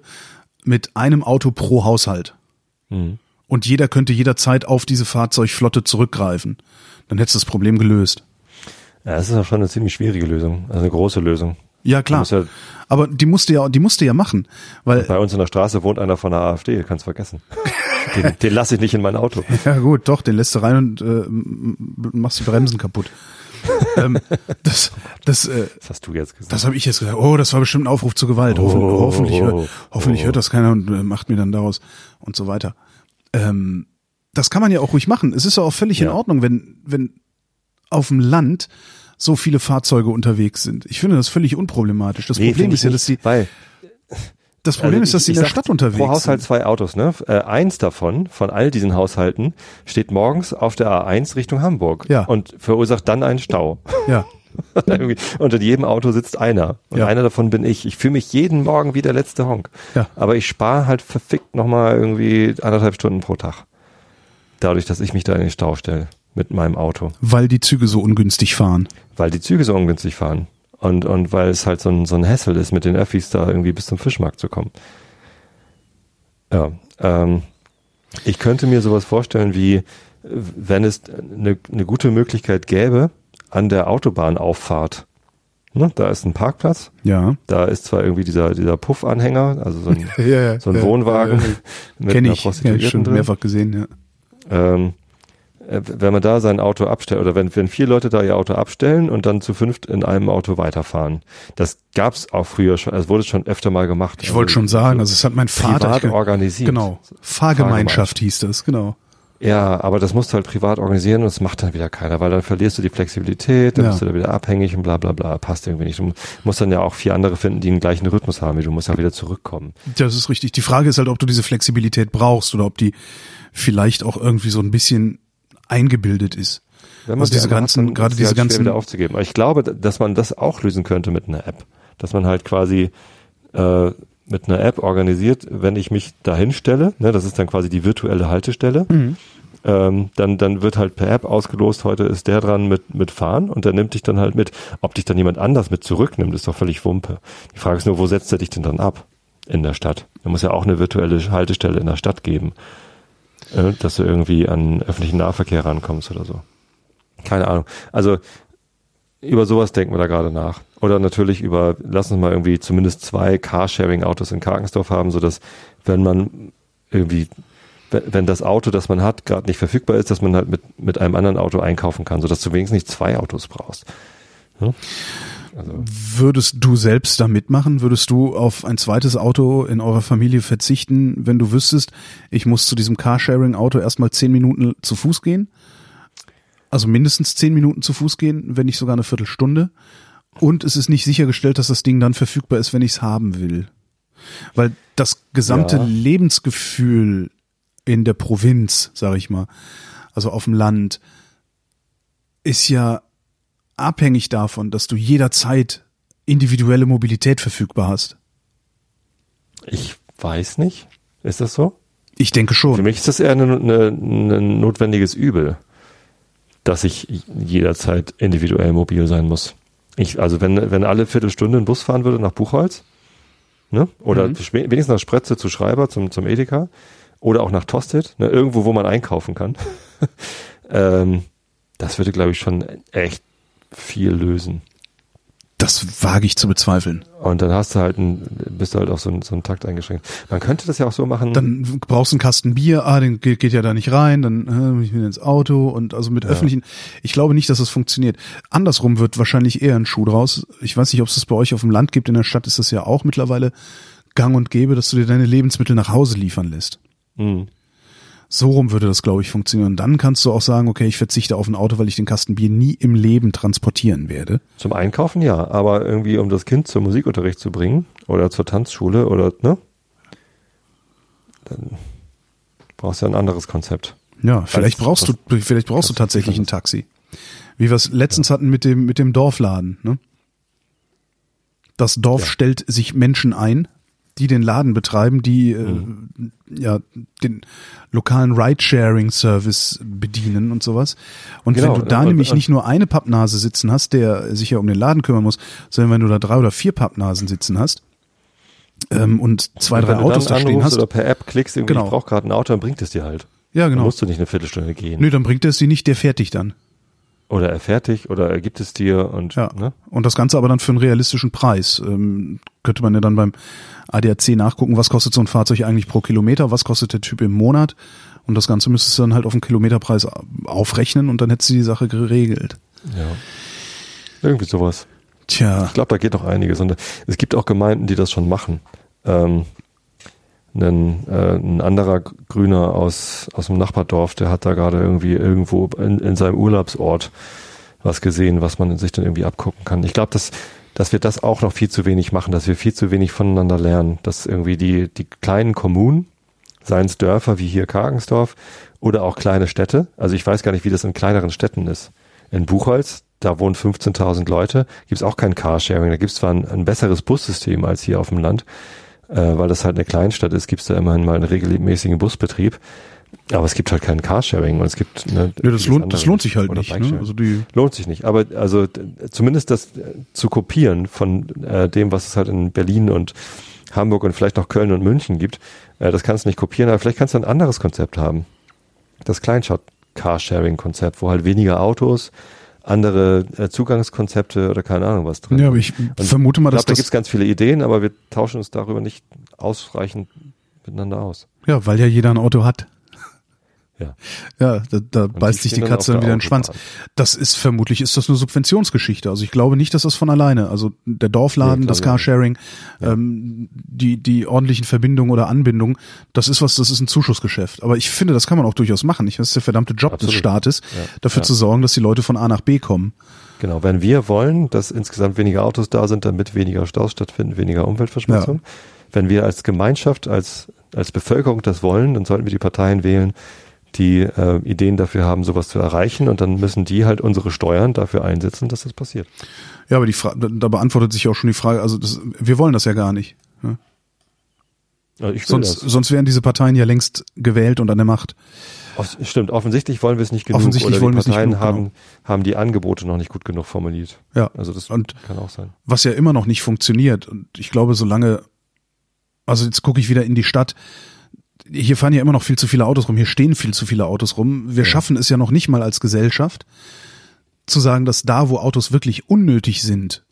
mit einem Auto pro Haushalt, und jeder könnte jederzeit auf diese Fahrzeugflotte zurückgreifen. Dann hättest du das Problem gelöst. Ja, das ist auch schon eine ziemlich schwierige Lösung, also eine große Lösung. Ja, klar. Ja- Aber die musste ja, die musste ja machen, weil, Bei uns in der Straße wohnt einer von der AfD, kannst vergessen. Den, den lasse ich nicht in mein Auto. ja gut, doch, den lässt du rein und äh, machst die Bremsen kaputt. ähm, das, das, äh, Das hast du jetzt gesagt. das habe ich jetzt gesagt. Oh, das war bestimmt ein Aufruf zur Gewalt. Oh, hoffentlich, hör, oh, hoffentlich oh. hört das keiner und äh, macht mir dann daraus und so weiter. Ähm, das kann man ja auch ruhig machen. Es ist ja auch völlig in Ja. Ordnung, wenn, wenn auf dem Land so viele Fahrzeuge unterwegs sind. Ich finde das völlig unproblematisch. Das Nee, Problem ist ja, dass die, weil das Problem also ist, dass die in der sag, Stadt unterwegs Pro Haushalt sind. zwei Autos, ne? Äh, eins davon, von all diesen Haushalten, steht morgens auf der A1 Richtung Hamburg Ja. und verursacht dann einen Stau. Ja. In jedem Auto sitzt einer. Und Ja. einer davon bin ich. Ich fühle mich jeden Morgen wie der letzte Honk. Ja. Aber ich spare halt verfickt nochmal irgendwie anderthalb Stunden pro Tag. Dadurch, dass ich mich da in den Stau stelle mit meinem Auto. Weil die Züge so ungünstig fahren. Weil die Züge so ungünstig fahren. Und, und weil es halt so ein, so ein Hassel ist, mit den Öffis da irgendwie bis zum Fischmarkt zu kommen. Ja, ähm, ich könnte mir sowas vorstellen wie, äh, wenn es eine, eine gute Möglichkeit gäbe, an der Autobahnauffahrt. Ne, da ist ein Parkplatz, Ja. da ist zwar irgendwie dieser, dieser Puffanhänger, also so ein, Ja, ja, so ein ja, Wohnwagen ja, mit Kenn einer ich. Ja, Prostituierten schon drin. mehrfach gesehen, ja. Ähm, äh, wenn man da sein Auto abstellt, oder wenn, wenn vier Leute da ihr Auto abstellen und dann zu fünft in einem Auto weiterfahren. Das gab's auch früher schon, es wurde schon öfter mal gemacht. Ich wollte schon sagen, also es hat mein Vater privat organisiert. Genau. Fahrgemeinschaft hieß das, genau. Ja, aber das musst du halt privat organisieren und das macht dann wieder keiner, weil dann verlierst du die Flexibilität, dann Ja. bist du da wieder abhängig und bla bla bla. Passt irgendwie nicht. Du musst dann ja auch vier andere finden, die den gleichen Rhythmus haben wie du. musst ja wieder zurückkommen. Das ist richtig. Die Frage ist halt, ob du diese Flexibilität brauchst oder ob die vielleicht auch irgendwie so ein bisschen eingebildet ist. Wenn man Also diese ganzen- hat, gerade diese halt ganzen- wieder aufzugeben. Aber ich glaube, dass man das auch lösen könnte mit einer App. Dass man halt quasi äh, mit einer App organisiert, wenn ich mich dahin stelle, ne, das ist dann quasi die virtuelle Haltestelle, Mhm. ähm, dann, dann wird halt per App ausgelost, heute ist der dran mit, mit Fahren und der nimmt dich dann halt mit. Ob dich dann jemand anders mit zurücknimmt, ist doch völlig Wumpe. Die Frage ist nur, wo setzt er dich denn dann ab? In der Stadt. Er muss ja auch eine virtuelle Haltestelle in der Stadt geben, äh, dass du irgendwie an öffentlichen Nahverkehr rankommst oder so. Keine Ahnung. Also über sowas denken wir da gerade nach. Oder natürlich über, lass uns mal irgendwie zumindest zwei Carsharing-Autos in Karkensdorf haben, sodass wenn man irgendwie wenn das Auto, das man hat, gerade nicht verfügbar ist, dass man halt mit, mit einem anderen Auto einkaufen kann, sodass du wenigstens nicht zwei Autos brauchst. Ja? Also. Würdest du selbst da mitmachen? Würdest du auf ein zweites Auto in eurer Familie verzichten, wenn du wüsstest, ich muss zu diesem Carsharing-Auto erstmal zehn Minuten zu Fuß gehen? Also mindestens zehn Minuten zu Fuß gehen, wenn nicht sogar eine Viertelstunde. Und es ist nicht sichergestellt, dass das Ding dann verfügbar ist, wenn ich es haben will. Weil das gesamte ja. Lebensgefühl in der Provinz, sag ich mal, also auf dem Land, ist ja abhängig davon, dass du jederzeit individuelle Mobilität verfügbar hast. Ich weiß nicht. Ist das so? Ich denke schon. Für mich ist das eher ein notwendiges Übel, dass ich jederzeit individuell mobil sein muss. Ich, also wenn, wenn alle Viertelstunde ein Bus fahren würde nach Buchholz, ne? oder mhm. wenigstens nach Spretze zu Schreiber, zum, zum Edeka, oder auch nach Tosted, ne, irgendwo, wo man einkaufen kann. ähm, das würde, glaube ich, schon echt viel lösen. Das wage ich zu bezweifeln. Und dann hast du halt ein, bist du halt auf so einen, so einen Takt eingeschränkt. Man könnte das ja auch so machen. Dann brauchst du einen Kasten Bier, ah, den geht, geht ja da nicht rein, dann äh, muss ich wieder ins Auto und also mit ja. öffentlichen. Ich glaube nicht, dass das funktioniert. Andersrum wird wahrscheinlich eher ein Schuh draus. Ich weiß nicht, ob es das bei euch auf dem Land gibt. In der Stadt ist das ja auch mittlerweile gang und gäbe, dass du dir deine Lebensmittel nach Hause liefern lässt. Mhm. So rum würde das, glaube ich, funktionieren. Und dann kannst du auch sagen, okay, ich verzichte auf ein Auto, weil ich den Kasten Bier nie im Leben transportieren werde. Zum Einkaufen ja, aber irgendwie um das Kind zum Musikunterricht zu bringen oder zur Tanzschule oder, ne? Dann brauchst du ja ein anderes Konzept. Ja, vielleicht Als, brauchst du, vielleicht brauchst du tatsächlich ein Taxi. Wie wir es letztens ja. hatten mit dem, mit dem Dorfladen, ne? Das Dorf ja. stellt sich Menschen ein, die den Laden betreiben, die äh, mhm. äh, ja den lokalen Ride-Sharing-Service bedienen und sowas. Und genau, wenn du da und, nämlich und, nicht nur eine Pappnase sitzen hast, der sich ja um den Laden kümmern muss, sondern wenn du da drei oder vier Pappnasen sitzen hast, ähm, und zwei, und drei Autos da stehen hast. Oder per App klickst, irgendwie, genau. ich brauche gerade ein Auto, dann bringt es dir halt. Ja, genau. Dann musst du nicht eine Viertelstunde gehen. Nö, dann bringt es dir nicht, der fährt dich dann. Oder er fertig oder er gibt es dir und ja. Ne? Und das Ganze aber dann für einen realistischen Preis. Ähm, könnte man ja dann beim ADAC nachgucken, was kostet so ein Fahrzeug eigentlich pro Kilometer, was kostet der Typ im Monat. Und das Ganze müsstest du dann halt auf den Kilometerpreis aufrechnen und dann hättest du die Sache geregelt. Ja. Irgendwie sowas. Tja. Ich glaube, da geht noch einiges. Und es gibt auch Gemeinden, die das schon machen. Ähm, ein, äh, ein anderer Grüner aus, aus dem Nachbardorf, der hat da gerade irgendwie irgendwo in, in seinem Urlaubsort was gesehen, was man sich dann irgendwie abgucken kann. Ich glaube, dass, dass wir das auch noch viel zu wenig machen, dass wir viel zu wenig voneinander lernen, dass irgendwie die, die kleinen Kommunen, seien es Dörfer wie hier Kargensdorf oder auch kleine Städte, also ich weiß gar nicht, wie das in kleineren Städten ist. In Buchholz, da wohnen 15.000 Leute, gibt's auch kein Carsharing, da gibt's zwar ein, ein besseres Bussystem als hier auf dem Land, äh, weil das halt eine Kleinstadt ist, gibt es da immerhin mal einen regelmäßigen Busbetrieb. Aber es gibt halt kein Carsharing und es gibt ne, ja, das lohnt das lohnt sich halt nicht. Ne? Also die lohnt sich nicht. Aber also zumindest das äh, zu kopieren von äh, dem, was es halt in Berlin und Hamburg und vielleicht noch Köln und München gibt, äh, das kannst du nicht kopieren. Aber vielleicht kannst du ein anderes Konzept haben. Das Kleinstadt Carsharing Konzept, wo halt weniger Autos, andere äh, Zugangskonzepte oder keine Ahnung was drin. Ja, aber ich und vermute mal, ich glaub, dass da gibt es ganz viele Ideen, aber wir tauschen uns darüber nicht ausreichend miteinander aus. Ja, weil ja jeder ein Auto hat. Ja, ja da, da beißt sich die Katze dann wieder in den Schwanz. Das ist vermutlich ist das eine Subventionsgeschichte. Also ich glaube nicht, dass das von alleine. Also der Dorfladen, ja, das Carsharing, ja. ähm, die die ordentlichen Verbindungen oder Anbindungen, das ist was, das ist ein Zuschussgeschäft. Aber ich finde, das kann man auch durchaus machen. Ich, das ist der verdammte Job Absolut. des Staates, ja. dafür zu sorgen, dass die Leute von A nach B kommen. Genau, wenn wir wollen, dass insgesamt weniger Autos da sind, damit weniger Staus stattfinden, weniger Umweltverschmutzung. Wenn wir als Gemeinschaft, als als Bevölkerung das wollen, dann sollten wir die Parteien wählen, die äh, Ideen dafür haben, sowas zu erreichen und dann müssen die halt unsere Steuern dafür einsetzen, dass das passiert. Ja, aber die Fra da beantwortet sich auch schon die Frage, also das, wir wollen das ja gar nicht. Ne? Ja, sonst, sonst wären diese Parteien ja längst gewählt und an der Macht. Stimmt, offensichtlich wollen wir es nicht genug. Offensichtlich wollen wir es nicht genug, haben, genau. haben die Angebote noch nicht gut genug formuliert. Ja. Also das Und kann auch sein. was ja immer noch nicht funktioniert. Und ich glaube, solange, also jetzt gucke ich wieder in die Stadt. Hier fahren ja immer noch viel zu viele Autos rum. Hier stehen viel zu viele Autos rum. Wir schaffen es ja noch nicht mal als Gesellschaft zu sagen, dass da, wo Autos wirklich unnötig sind,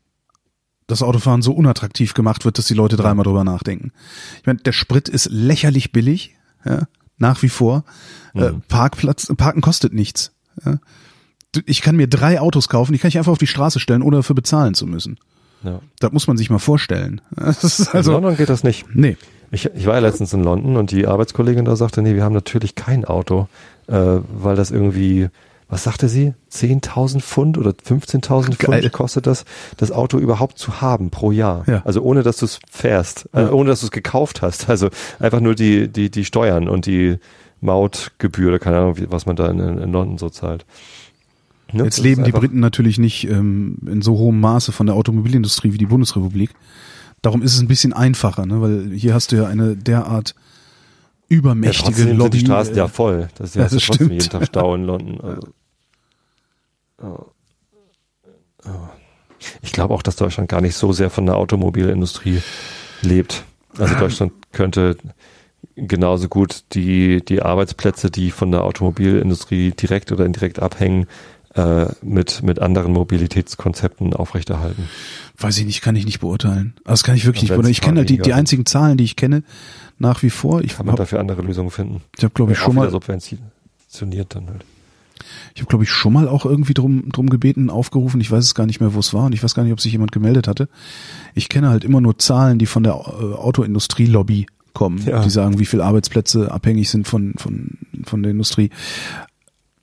das Autofahren so unattraktiv gemacht wird, dass die Leute dreimal drüber nachdenken. Ich meine, der Sprit ist lächerlich billig, ja, nach wie vor. Äh, Parkplatz, Parken kostet nichts. Ja. Ich kann mir drei Autos kaufen, die kann ich einfach auf die Straße stellen, ohne dafür bezahlen zu müssen. Ja. Das muss man sich mal vorstellen. Das ist in also, London geht das nicht. nee. Ich, ich war ja letztens in London und die Arbeitskollegin da sagte, nee, wir haben natürlich kein Auto, äh, weil das irgendwie, was sagte sie, 10.000 Pfund oder 15.000 Geil. Pfund kostet das, das Auto überhaupt zu haben pro Jahr. Ja. Also ohne, dass du es fährst, äh, ohne, dass du es gekauft hast. Also einfach nur die, die, die Steuern und die Mautgebühr oder keine Ahnung, wie, was man da in, in London so zahlt. Ne? Jetzt leben die Briten natürlich nicht ähm, in so hohem Maße von der Automobilindustrie wie die Bundesrepublik. Darum ist es ein bisschen einfacher, ne? weil hier hast du ja eine derart ja, übermächtige sind Lobby. die Straßen äh, ja voll. Das ist ja, Ja, das trotzdem stimmt. jeden Tag Stau in London. Also. Ja. Ja. Ich glaube auch, dass Deutschland gar nicht so sehr von der Automobilindustrie lebt. Also Deutschland könnte genauso gut die, die Arbeitsplätze, die von der Automobilindustrie direkt oder indirekt abhängen, mit, mit anderen Mobilitätskonzepten aufrechterhalten. Weiß ich nicht, kann ich nicht beurteilen. Also das kann ich wirklich nicht beurteilen. Ich kenne halt die, die einzigen Zahlen, die ich kenne, nach wie vor. Ich Kann man habe, dafür andere Lösungen finden? ich hab, glaube ich, schon mal, subventioniert dann halt. ich habe, glaube ich, schon mal auch irgendwie drum, drum gebeten, aufgerufen. Ich weiß es gar nicht mehr, wo es war und ich weiß gar nicht, ob sich jemand gemeldet hatte. Ich kenne halt immer nur Zahlen, die von der äh, Autoindustrie-Lobby kommen, Ja. die sagen, wie viele Arbeitsplätze abhängig sind von, von, von der Industrie.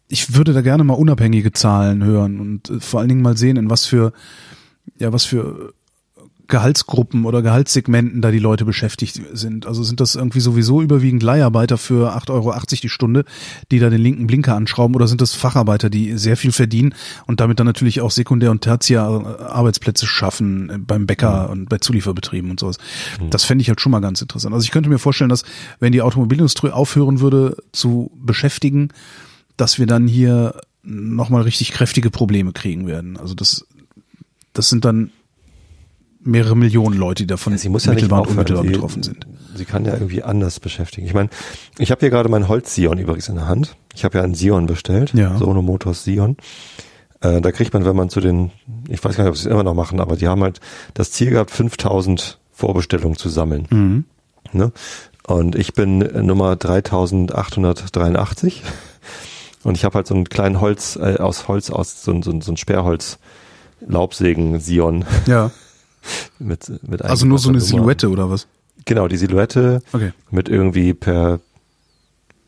Ich würde da gerne mal unabhängige Zahlen hören und äh, vor allen Dingen mal sehen, in was für, ja, was für Gehaltsgruppen oder Gehaltssegmenten da die Leute beschäftigt sind. Also sind das irgendwie sowieso überwiegend Leiharbeiter für 8,80 Euro die Stunde, die da den linken Blinker anschrauben oder sind das Facharbeiter, die sehr viel verdienen und damit dann natürlich auch Sekundär- und Tertiär-Arbeitsplätze schaffen äh, beim Bäcker und bei Zulieferbetrieben und sowas. Das fände ich halt schon mal ganz interessant. Also ich könnte mir vorstellen, dass wenn die Automobilindustrie aufhören würde zu beschäftigen, dass wir dann hier nochmal richtig kräftige Probleme kriegen werden. Also das, das sind dann mehrere Millionen Leute, die davon Sie muss ja mittelbar und unmittelbar sie, betroffen sind. Sie kann ja irgendwie anders beschäftigen. Ich meine, ich habe hier gerade mein Holz-Sion übrigens in der Hand. Ich habe ja einen Sion bestellt, Ja. Sono Motors Sion. Äh, da kriegt man, wenn man zu den, ich weiß gar nicht, ob sie es immer noch machen, aber die haben halt das Ziel gehabt, 5000 Vorbestellungen zu sammeln. Mhm. Ne? Und ich bin Nummer 3883 und ich habe halt so einen kleinen Holz, äh, aus Holz, aus so, ein- so, so ein Sperrholz Laubsägen-Sion Ja, mit, mit also nur so eine. Silhouette oder was? Genau, die Silhouette Okay. mit irgendwie per,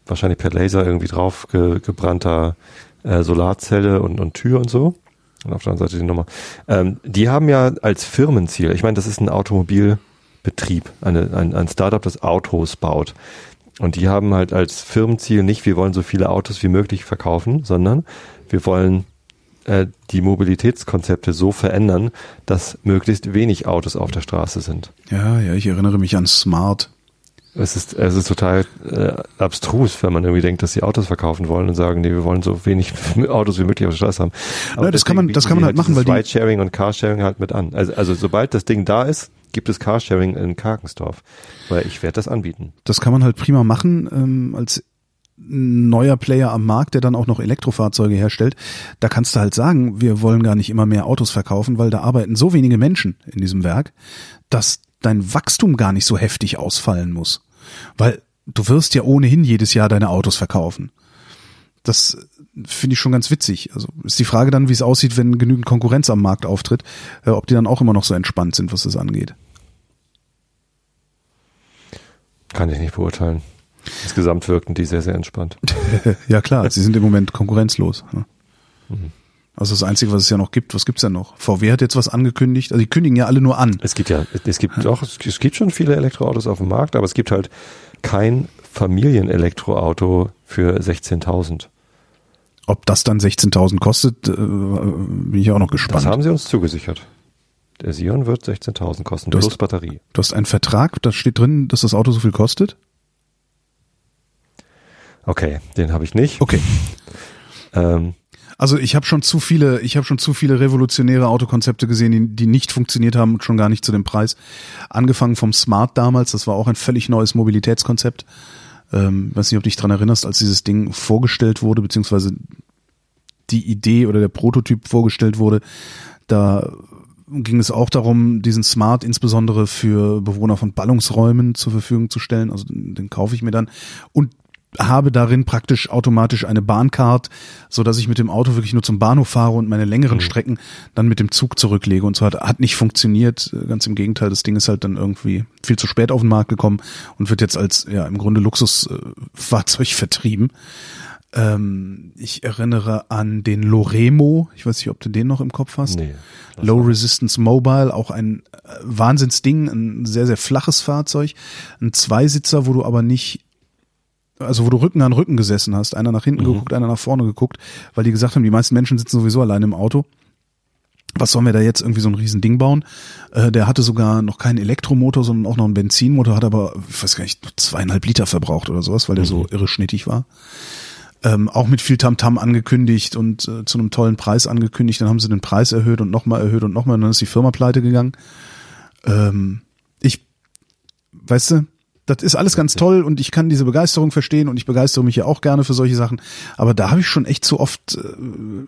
wahrscheinlich per Laser irgendwie drauf ge, gebrannter äh, Solarzelle und, und Tür und so. Und auf der anderen Seite die Nummer. Ähm, die haben ja als Firmenziel, ich meine, das ist ein Automobilbetrieb, eine, ein, ein Startup, das Autos baut. Und die haben halt als Firmenziel nicht, wir wollen so viele Autos wie möglich verkaufen, sondern wir wollen äh, die Mobilitätskonzepte so verändern, dass möglichst wenig Autos auf der Straße sind. Ja, ja, ich erinnere mich an Smart. Es ist, es ist total äh, abstrus, wenn man irgendwie denkt, dass sie Autos verkaufen wollen und sagen, nee, wir wollen so wenig Autos wie möglich auf der Straße haben. Ja, das kann man- das kann man sie halt machen, weil die- Ridesharing und Carsharing halt mit an. Also, also sobald das Ding da ist, gibt es Carsharing in Karkensdorf. Weil ich werde das anbieten. Das kann man halt prima machen ähm, als neuer Player am Markt, der dann auch noch Elektrofahrzeuge herstellt. Da kannst du halt sagen, wir wollen gar nicht immer mehr Autos verkaufen, weil da arbeiten so wenige Menschen in diesem Werk, dass dein Wachstum gar nicht so heftig ausfallen muss. Weil du wirst ja ohnehin jedes Jahr deine Autos verkaufen. Das finde ich schon ganz witzig. Also ist die Frage dann, wie es aussieht, wenn genügend Konkurrenz am Markt auftritt, äh, ob die dann auch immer noch so entspannt sind, was das angeht. Kann ich nicht beurteilen. Insgesamt wirkten die sehr, sehr entspannt. ja klar, sie sind im Moment konkurrenzlos. ne? Also das Einzige, was es ja noch gibt, was gibt's denn noch? VW hat jetzt was angekündigt, also die kündigen ja alle nur an. Es gibt ja, es gibt doch, es gibt schon viele Elektroautos auf dem Markt, aber es gibt halt kein Familienelektroauto für 16.000. Ob das dann 16.000 kostet, äh, bin ich auch noch Das gespannt. haben sie uns zugesichert. Der Sion wird 16.000 kosten, Du hast- plus Batterie. Du hast einen Vertrag, da steht drin, dass das Auto so viel kostet? Okay, den habe ich nicht. Okay. Ähm, Also ich habe schon zu viele, ich habe schon zu viele revolutionäre Autokonzepte gesehen, die, die nicht funktioniert haben und schon gar nicht zu dem Preis. Angefangen vom Smart damals, das war auch ein völlig neues Mobilitätskonzept. Ähm, weiß nicht, ob du dich dran erinnerst, als dieses Ding vorgestellt wurde, beziehungsweise die Idee oder der Prototyp vorgestellt wurde, da ging es auch darum, diesen Smart insbesondere für Bewohner von Ballungsräumen zur Verfügung zu stellen. Also den kaufe ich mir dann und habe darin praktisch automatisch eine Bahncard, so dass ich mit dem Auto wirklich nur zum Bahnhof fahre und meine längeren Strecken dann mit dem Zug zurücklege und so hat, hat nicht funktioniert. Ganz im Gegenteil, das Ding ist halt dann irgendwie viel zu spät auf den Markt gekommen und wird jetzt als ja im Grunde Luxusfahrzeug vertrieben. Ähm, ich erinnere an den Loremo. Ich weiß nicht, ob du den noch im Kopf hast. nee. Low Resistance Mobile, auch ein äh, Wahnsinnsding, ein sehr, sehr flaches Fahrzeug. Ein Zweisitzer, wo du aber nicht, also wo du Rücken an Rücken gesessen hast. Einer nach hinten geguckt, einer nach vorne geguckt, weil die gesagt haben, die meisten Menschen sitzen sowieso alleine im Auto. Was sollen wir da jetzt irgendwie so ein riesen Ding bauen? Äh, der hatte sogar noch keinen Elektromotor, sondern auch noch einen Benzinmotor, hat aber, ich weiß gar nicht, zweieinhalb Liter verbraucht oder sowas, weil der so irre schnittig war ähm, auch mit viel Tamtam angekündigt und äh, zu einem tollen Preis angekündigt. Dann haben sie den Preis erhöht und nochmal erhöht und nochmal und dann ist die Firma pleite gegangen. Ähm, ich, weißt du, das ist alles ganz toll und ich kann diese Begeisterung verstehen und ich begeistere mich ja auch gerne für solche Sachen. Aber da habe ich schon echt zu oft äh,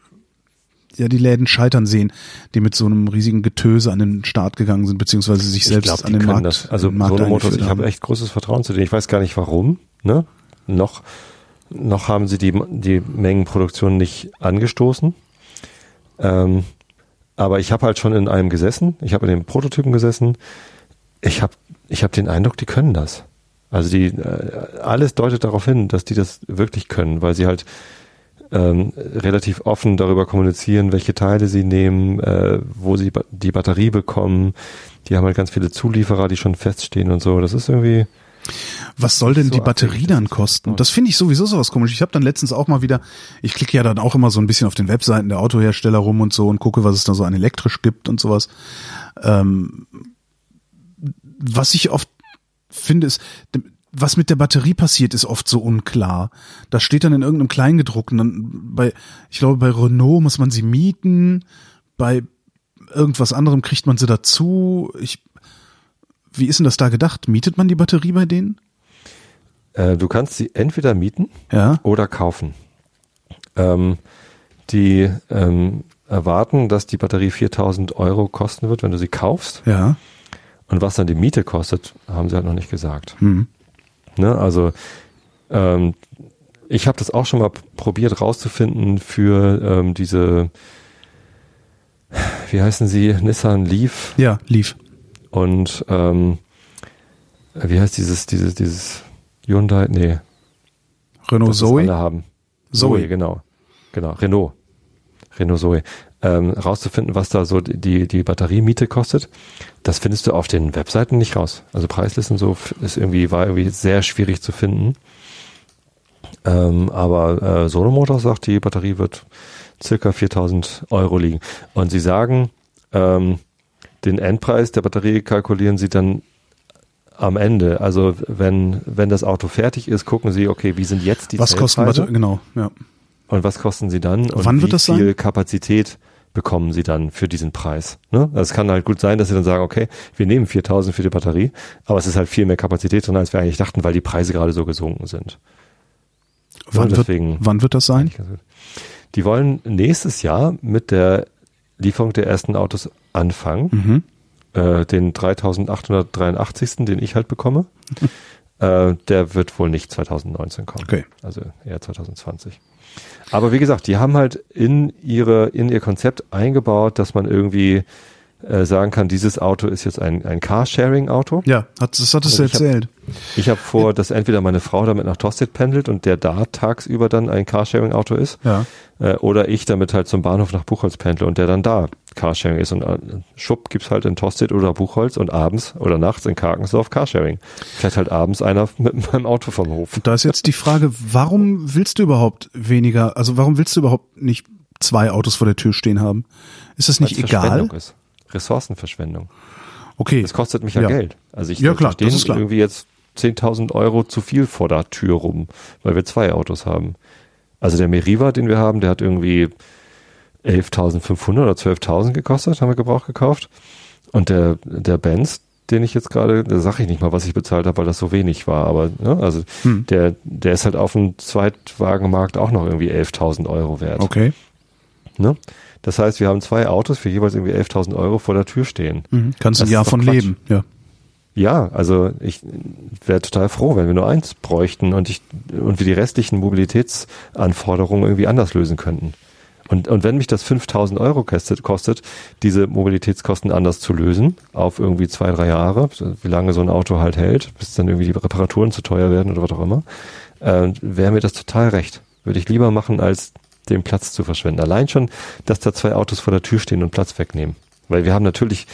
ja die Läden scheitern sehen, die mit so einem riesigen Getöse an den Start gegangen sind, beziehungsweise sich selbst ich glaub, an die den Markt, Das. Also an den Markt Sono Motors, eingeführt ich habe echt großes Vertrauen zu denen. Ich weiß gar nicht warum. Ne? Noch, noch haben sie die, die Mengenproduktion nicht angestoßen. Ähm, aber ich habe halt schon in einem gesessen. Ich habe in dem Prototypen gesessen. Ich habe ich hab den Eindruck, die können das. Also die äh, alles deutet darauf hin, dass die das wirklich können, weil sie halt ähm, relativ offen darüber kommunizieren, welche Teile sie nehmen, äh, wo sie ba die Batterie bekommen. Die haben halt ganz viele Zulieferer, die schon feststehen und so. Das ist irgendwie Was soll denn so die Batterie dann kosten? Das finde ich sowieso sowas komisch. Ich habe dann letztens auch mal wieder, ich klicke ja dann auch immer so ein bisschen auf den Webseiten der Autohersteller rum und so und gucke, was es da so an elektrisch gibt und sowas. Ähm, was ich oft finde, ist, was mit der Batterie passiert, ist oft so unklar. Das steht dann in irgendeinem Kleingedruckten. Dann bei, ich glaube, bei Renault muss man sie mieten, bei irgendwas anderem kriegt man sie dazu. Ich, wie ist denn das da gedacht? Mietet man die Batterie bei denen? Äh, du kannst sie entweder mieten Ja. oder kaufen. Ähm, die ähm, erwarten, dass die Batterie 4000 Euro kosten wird, wenn du sie kaufst. Ja. Und was dann die Miete kostet, haben sie halt noch nicht gesagt. Hm. Ne? Also ähm, ich habe das auch schon mal probiert rauszufinden für ähm, diese, wie heißen sie, Nissan Leaf Ja, lief. und ähm, wie heißt dieses, dieses, dieses Hyundai, nee, Renault Zoe. alle haben. Zoe. Zoe, genau. Genau, Renault. Renault Zoe. Ähm, rauszufinden, was da so die, die Batteriemiete kostet, das findest du auf den Webseiten nicht raus. Also Preislisten so ist irgendwie, war irgendwie sehr schwierig zu finden. Ähm, aber äh, Sono Motors sagt, die Batterie wird circa 4000 Euro liegen. Und sie sagen, ähm, den Endpreis der Batterie kalkulieren sie dann am Ende. Also wenn, wenn das Auto fertig ist, gucken sie, okay, wie sind jetzt die Was kosten Zellpreise? Batterie? Genau, ja. Und was kosten sie dann? Und Wann wie wird das sein? viel Kapazität bekommen sie dann für diesen Preis? Ne? Also es kann halt gut sein, dass sie dann sagen, okay, wir nehmen 4000 für die Batterie, aber es ist halt viel mehr Kapazität drin, als wir eigentlich dachten, weil die Preise gerade so gesunken sind. Wann, Ja, wird, deswegen- wann wird das sein? Die wollen nächstes Jahr mit der Lieferung der ersten Autos anfangen. Mhm. Äh, den 3883. den ich halt bekomme. äh, der wird wohl nicht 2019 kommen. Okay. Also eher 2020. Aber wie gesagt, die haben halt in ihre, in ihr Konzept eingebaut, dass man irgendwie äh, sagen kann, dieses Auto ist jetzt ein, ein Carsharing-Auto. Ja, hat, das hattest du Also ich hab- erzählt. Ich habe vor, dass entweder meine Frau damit nach Tostedt pendelt und der da tagsüber dann ein Carsharing-Auto ist, Ja. äh, oder ich damit halt zum Bahnhof nach Buchholz pendle und der dann da Carsharing ist. Und äh, Schub gibt's halt in Tostedt oder Buchholz und abends oder nachts in Karkensdorf Carsharing. Vielleicht halt abends einer mit meinem Auto vom Hof. Und da ist jetzt die Frage, warum willst du überhaupt weniger, also warum willst du überhaupt nicht zwei Autos vor der Tür stehen haben? Ist das nicht Weil's egal? Ist. Ressourcenverschwendung. Okay. Das kostet mich ja, Ja. Geld. Also ich Ja, klar, verstehe das irgendwie jetzt 10.000 Euro zu viel vor der Tür rum, weil wir zwei Autos haben. Also der Meriva, den wir haben, der hat irgendwie 11.500 oder 12.000 gekostet, haben wir Gebrauch gekauft. Und der, der Benz, den ich jetzt gerade, da sage ich nicht mal, was ich bezahlt habe, weil das so wenig war, aber ne, also hm. der, der ist halt auf dem Zweitwagenmarkt auch noch irgendwie 11.000 Euro wert. Okay. Ne? Das heißt, wir haben zwei Autos für jeweils irgendwie 11.000 Euro vor der Tür stehen. Mhm. Kannst du ein Jahr von Quatsch. leben, ja. Ja, also ich wäre total froh, wenn wir nur eins bräuchten und ich und wir die restlichen Mobilitätsanforderungen irgendwie anders lösen könnten. Und, und wenn mich das 5000 Euro kostet, diese Mobilitätskosten anders zu lösen, auf irgendwie zwei, drei Jahre, wie lange so ein Auto halt hält, bis dann irgendwie die Reparaturen zu teuer werden oder was auch immer, äh, wäre mir das total recht. Würde ich lieber machen, als den Platz zu verschwenden. Allein schon, dass da zwei Autos vor der Tür stehen und Platz wegnehmen. Weil wir haben natürlich,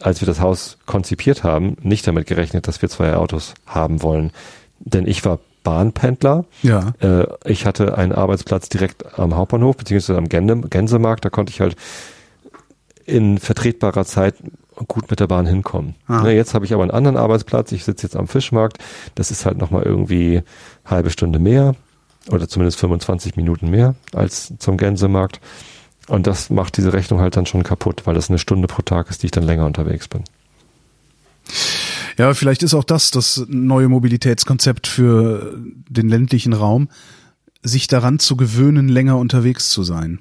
als wir das Haus konzipiert haben, nicht damit gerechnet, dass wir zwei Autos haben wollen. Denn ich war Bahnpendler. Ja. Äh, ich hatte einen Arbeitsplatz direkt am Hauptbahnhof, beziehungsweise am Gänsemarkt. Da konnte ich halt in vertretbarer Zeit gut mit der Bahn hinkommen. Ah. Jetzt habe ich aber einen anderen Arbeitsplatz. Ich sitze jetzt am Fischmarkt. Das ist halt nochmal irgendwie halbe Stunde mehr oder zumindest 25 Minuten mehr als zum Gänsemarkt. Und das macht diese Rechnung halt dann schon kaputt, weil das eine Stunde pro Tag ist, die ich dann länger unterwegs bin. Ja, vielleicht ist auch das das neue Mobilitätskonzept für den ländlichen Raum, sich daran zu gewöhnen, länger unterwegs zu sein.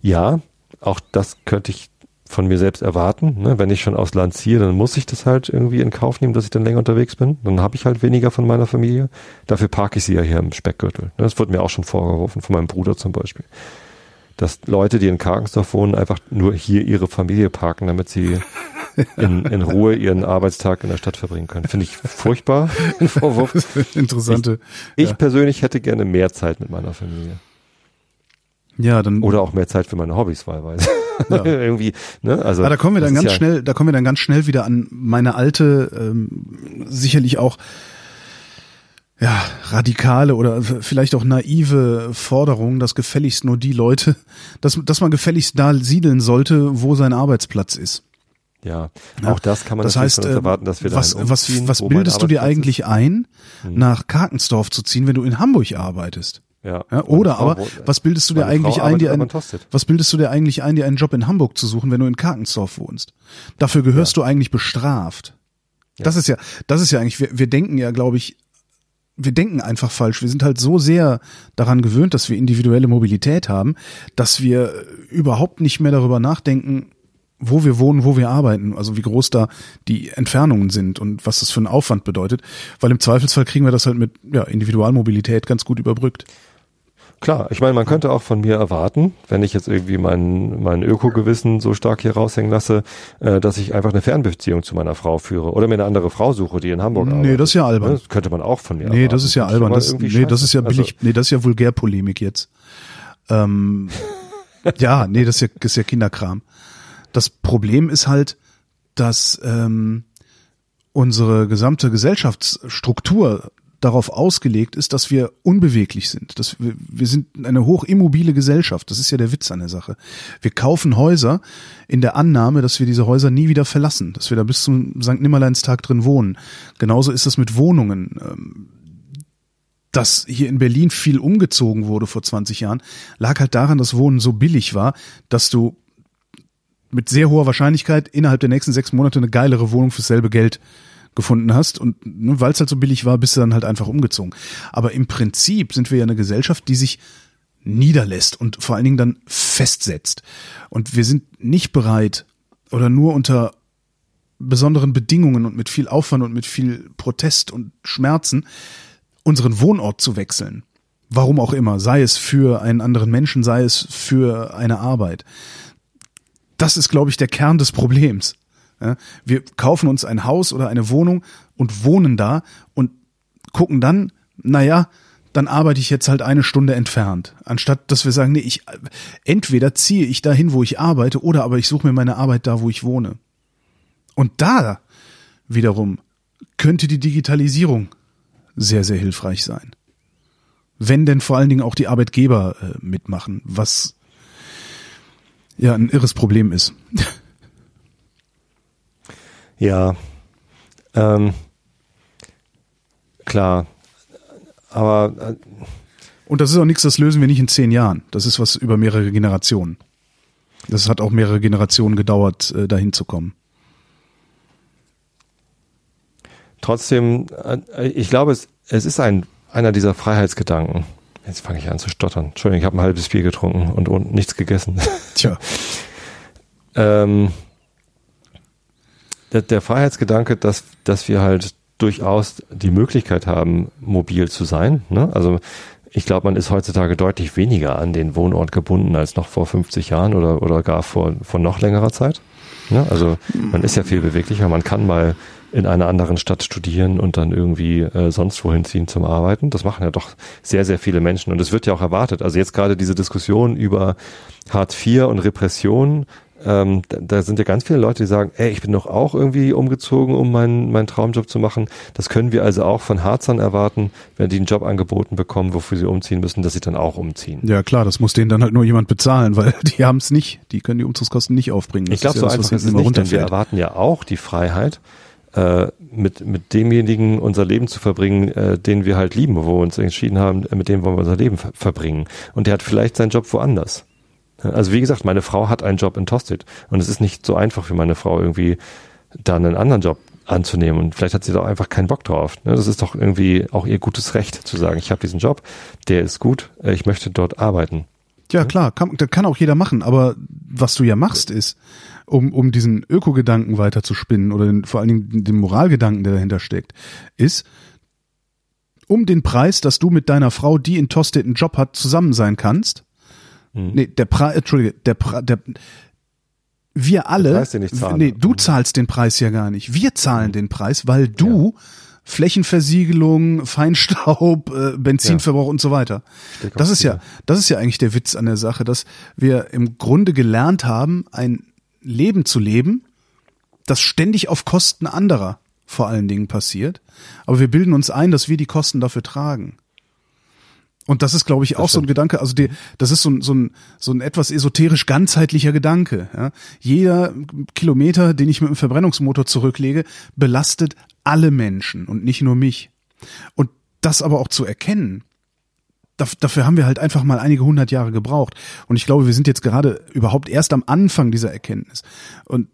Ja, auch das könnte ich von mir selbst erwarten. Ne? Wenn ich schon aus Land ziehe, dann muss ich das halt irgendwie in Kauf nehmen, dass ich dann länger unterwegs bin. Dann habe ich halt weniger von meiner Familie. Dafür parke ich sie ja hier im Speckgürtel. Das wurde mir auch schon vorgeworfen, von meinem Bruder zum Beispiel. Dass Leute, die in Karkensdorf wohnen, einfach nur hier ihre Familie parken, damit sie in, in Ruhe ihren Arbeitstag in der Stadt verbringen können. Finde ich furchtbar, den Vorwurf. Interessante. Ich, ich ja. persönlich hätte gerne mehr Zeit mit meiner Familie. Ja, dann. Oder auch mehr Zeit für meine Hobbys wahlweise. Ja. Irgendwie, ne? Also. Aber da kommen wir dann ganz ja schnell, da kommen wir dann ganz schnell wieder an meine alte, ähm, sicherlich auch, ja, radikale oder vielleicht auch naive Forderung, dass gefälligst nur die Leute, dass, dass man gefälligst da siedeln sollte, wo sein Arbeitsplatz ist. Ja, ja, auch das kann man das heißt, äh, erwarten, dass wir was, was, was bildest du dir eigentlich ein, hm. nach Karkensdorf zu ziehen, wenn du in Hamburg arbeitest? Ja. ja oder aber, was bildest du dir eigentlich ein, dir ein, was bildest du dir eigentlich ein, dir einen Job in Hamburg zu suchen, wenn du in Karkensdorf wohnst? Dafür gehörst ja. du eigentlich bestraft. Das ist ja, das ist ja eigentlich, wir, wir denken ja, glaube ich, wir denken einfach falsch. Wir sind halt so sehr daran gewöhnt, dass wir individuelle Mobilität haben, dass wir überhaupt nicht mehr darüber nachdenken, wo wir wohnen, wo wir arbeiten, also wie groß da die Entfernungen sind und was das für einen Aufwand bedeutet, weil im Zweifelsfall kriegen wir das halt mit ja, Individualmobilität ganz gut überbrückt. Klar, ich meine, man könnte auch von mir erwarten, wenn ich jetzt irgendwie mein, mein Ökogewissen so stark hier raushängen lasse, äh, dass ich einfach eine Fernbeziehung zu meiner Frau führe oder mir eine andere Frau suche, die in Hamburg nee, arbeitet. Nee, das ist ja albern. Das könnte man auch von mir Nee, erwarten. das ist ja albern. Das, nee, das ist ja billig, also, nee, das ist ja Vulgärpolemik jetzt. Ähm, ja, nee, das ist ja, das ist ja Kinderkram. Das Problem ist halt, dass ähm, unsere gesamte Gesellschaftsstruktur darauf ausgelegt ist, dass wir unbeweglich sind. Dass wir, wir sind eine hochimmobile Gesellschaft. Das ist ja der Witz an der Sache. Wir kaufen Häuser in der Annahme, dass wir diese Häuser nie wieder verlassen, dass wir da bis zum St. Nimmerleinstag drin wohnen. Genauso ist es mit Wohnungen. Ähm, dass hier in Berlin viel umgezogen wurde vor 20 Jahren, lag halt daran, dass Wohnen so billig war, dass du mit sehr hoher Wahrscheinlichkeit innerhalb der nächsten sechs Monate eine geilere Wohnung fürs selbe Geld gefunden hast und ne, weil es halt so billig war, bist du dann halt einfach umgezogen. Aber im Prinzip sind wir ja eine Gesellschaft, die sich niederlässt und vor allen Dingen dann festsetzt. Und wir sind nicht bereit oder nur unter besonderen Bedingungen und mit viel Aufwand und mit viel Protest und Schmerzen unseren Wohnort zu wechseln. Warum auch immer, sei es für einen anderen Menschen, sei es für eine Arbeit das ist, glaube ich, der Kern des Problems. Wir kaufen uns ein Haus oder eine Wohnung und wohnen da und gucken dann, naja, dann arbeite ich jetzt halt eine Stunde entfernt. Anstatt dass wir sagen, nee, ich entweder ziehe ich dahin, wo ich arbeite, oder aber ich suche mir meine Arbeit da, wo ich wohne. Und da wiederum könnte die Digitalisierung sehr, sehr hilfreich sein. Wenn denn vor allen Dingen auch die Arbeitgeber äh, mitmachen, was ja ein irres Problem ist. Ja. Ähm, klar. Aber äh, Und das ist auch nichts, das lösen wir nicht in zehn Jahren. Das ist was über mehrere Generationen. Das hat auch mehrere Generationen gedauert, äh, dahin zu kommen. trotzdem, äh, ich glaube, es, es ist ein, einer dieser Freiheitsgedanken. Jetzt fange ich an zu stottern. Entschuldigung, ich habe ein halbes Bier getrunken und, und nichts gegessen. Tja, ähm, der, der Freiheitsgedanke, dass, dass wir halt durchaus die Möglichkeit haben, mobil zu sein. Ne? Also ich glaube, man ist heutzutage deutlich weniger an den Wohnort gebunden als noch vor 50 Jahren oder, oder gar vor, vor noch längerer Zeit. Ne? Also man ist ja viel beweglicher, man kann mal in einer anderen Stadt studieren und dann irgendwie äh, sonst wohin ziehen zum Arbeiten. Das machen ja doch sehr, sehr viele Menschen und es wird ja auch erwartet. Also jetzt gerade diese Diskussion über Hartz IV und Repression, ähm, da, da sind ja ganz viele Leute, die sagen, ey, ich bin doch auch irgendwie umgezogen, um meinen, meinen Traumjob zu machen. Das können wir also auch von Harzern erwarten, wenn die einen Job angeboten bekommen, wofür sie umziehen müssen, dass sie dann auch umziehen. ja klar, das muss denen dann halt nur jemand bezahlen, weil die haben es nicht. Die können die Umzugskosten nicht aufbringen. Das Ich glaube, ist so ja das, einfach ist es nicht, denn wir erwarten ja auch die Freiheit, äh, mit, mit demjenigen unser Leben zu verbringen, äh, den wir halt lieben, wo wir uns entschieden haben, mit dem wollen wir unser Leben ver verbringen. Und der hat vielleicht seinen Job woanders. Also wie gesagt, meine Frau hat einen Job in Tosted und es ist nicht so einfach für meine Frau irgendwie dann einen anderen Job anzunehmen und vielleicht hat sie doch einfach keinen Bock drauf. ne? Das ist doch irgendwie auch ihr gutes Recht zu sagen, ich habe diesen Job, der ist gut, äh, ich möchte dort arbeiten. Ja, klar, kann, das kann auch jeder machen, aber was du ja machst ist, um, um diesen Ökogedanken weiter zu spinnen oder den, vor allen Dingen den Moralgedanken, der dahinter steckt, ist, um den Preis, dass du mit deiner Frau, die in Tosted einen Job hat, zusammen sein kannst. Mhm. Nee, der Preis, Entschuldige, der, Pre der wir alle, Preis, den ich zahle. nee, du zahlst den Preis ja gar nicht. Wir zahlen den Preis, weil du Flächenversiegelung, Feinstaub, äh, Benzinverbrauch und so weiter. Das ist ja, das ist ja eigentlich der Witz an der Sache, dass wir im Grunde gelernt haben, ein Leben zu leben, das ständig auf Kosten anderer vor allen Dingen passiert. Aber wir bilden uns ein, dass wir die Kosten dafür tragen. Und das ist, glaube ich, auch so ein Gedanke, also die, das ist so ein, so ein, so ein etwas esoterisch ganzheitlicher Gedanke. Ja. Jeder Kilometer, den ich mit dem Verbrennungsmotor zurücklege, belastet alle Menschen und nicht nur mich. Und das aber auch zu erkennen, daf- dafür haben wir halt einfach mal einige hundert Jahre gebraucht. Und ich glaube, wir sind jetzt gerade überhaupt erst am Anfang dieser Erkenntnis. Und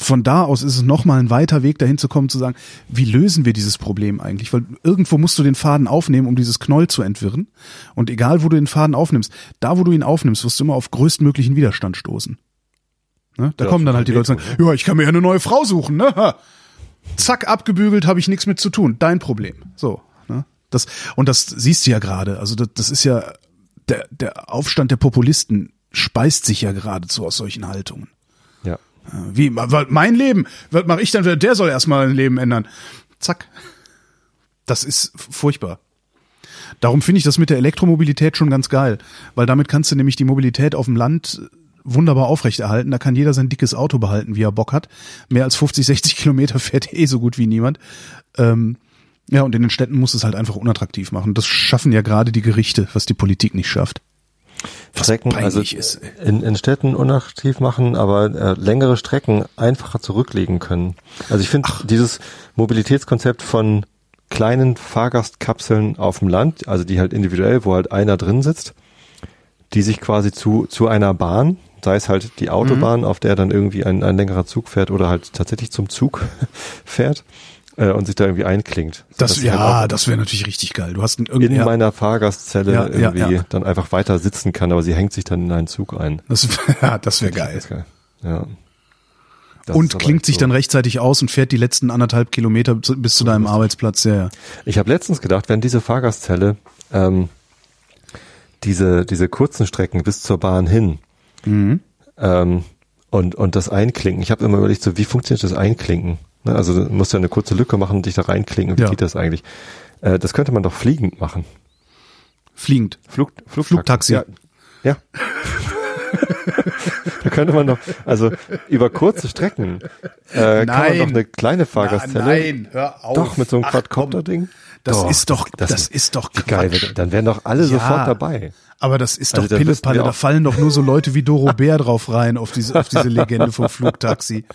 von da aus ist es nochmal ein weiter Weg dahin zu kommen, zu sagen, wie lösen wir dieses Problem eigentlich? Weil irgendwo musst du den Faden aufnehmen, um dieses Knoll zu entwirren. Und egal, wo du den Faden aufnimmst, da, wo du ihn aufnimmst, wirst du immer auf größtmöglichen Widerstand stoßen. Ne? Da Ja, kommen dann halt die Leute und sagen, ja, ich kann mir ja eine neue Frau suchen, ne? Zack, abgebügelt, habe ich nichts mit zu tun. Dein Problem. So. Ne? Das, und das siehst du ja gerade. Also das, das ist ja, der, der Aufstand der Populisten speist sich ja geradezu aus solchen Haltungen. Ja. Wie, mein Leben? Was mache ich dann? Der soll erstmal ein Leben ändern. Zack. Das ist furchtbar. Darum finde ich das mit der Elektromobilität schon ganz geil, weil damit kannst du nämlich die Mobilität auf dem Land wunderbar aufrechterhalten. Da kann jeder sein dickes Auto behalten, wie er Bock hat. Mehr als 50, 60 Kilometer fährt eh so gut wie niemand. Ähm, ja, und in den Städten muss es halt einfach unattraktiv machen. Das schaffen ja gerade die Gerichte, was die Politik nicht schafft. Strecken, also ist, in, in Städten unattraktiv machen, aber äh, längere Strecken einfacher zurücklegen können. Also ich finde dieses Mobilitätskonzept von kleinen Fahrgastkapseln auf dem Land, also die halt individuell, wo halt einer drin sitzt, die sich quasi zu, zu einer Bahn, sei es halt die Autobahn, auf der dann irgendwie ein, ein längerer Zug fährt oder halt tatsächlich zum Zug fährt äh, und sich da irgendwie einklingt. Das, halt ja, auch das wäre natürlich richtig geil. Du hast einen in ja, meiner Fahrgastzelle Ja, irgendwie ja. dann einfach weiter sitzen kann, aber sie hängt sich dann in einen Zug ein. das, ja, das wäre geil. Geil. Ja. Das und klingt sich so. dann rechtzeitig aus und fährt die letzten anderthalb Kilometer bis zu deinem Arbeitsplatz. Ja, ja. Ich habe letztens gedacht, wenn diese Fahrgastzelle ähm, diese diese kurzen Strecken bis zur Bahn hin Mhm. ähm, und und das Einklinken. Ich habe immer überlegt, so wie funktioniert das Einklinken? Ne? Also du musst ja eine kurze Lücke machen und dich da reinklinken. Wie Ja. geht das eigentlich? Äh, das könnte man doch fliegend machen. Fliegend. Flug, Flugtaxi. Flugtaxi. Ja. ja. da könnte man doch, also über kurze Strecken äh, kann man doch eine kleine Fahrgastzelle. nein, hör auf. Doch, mit so einem. Quadcopter-Ding. Das ist doch, das, ist doch wie geil. Quatsch. Dann wären doch alle Ja. sofort dabei. Aber das ist Also doch Pillepalle, da fallen doch nur so Leute wie Doro Bär drauf rein, auf diese, auf diese Legende vom Flugtaxi.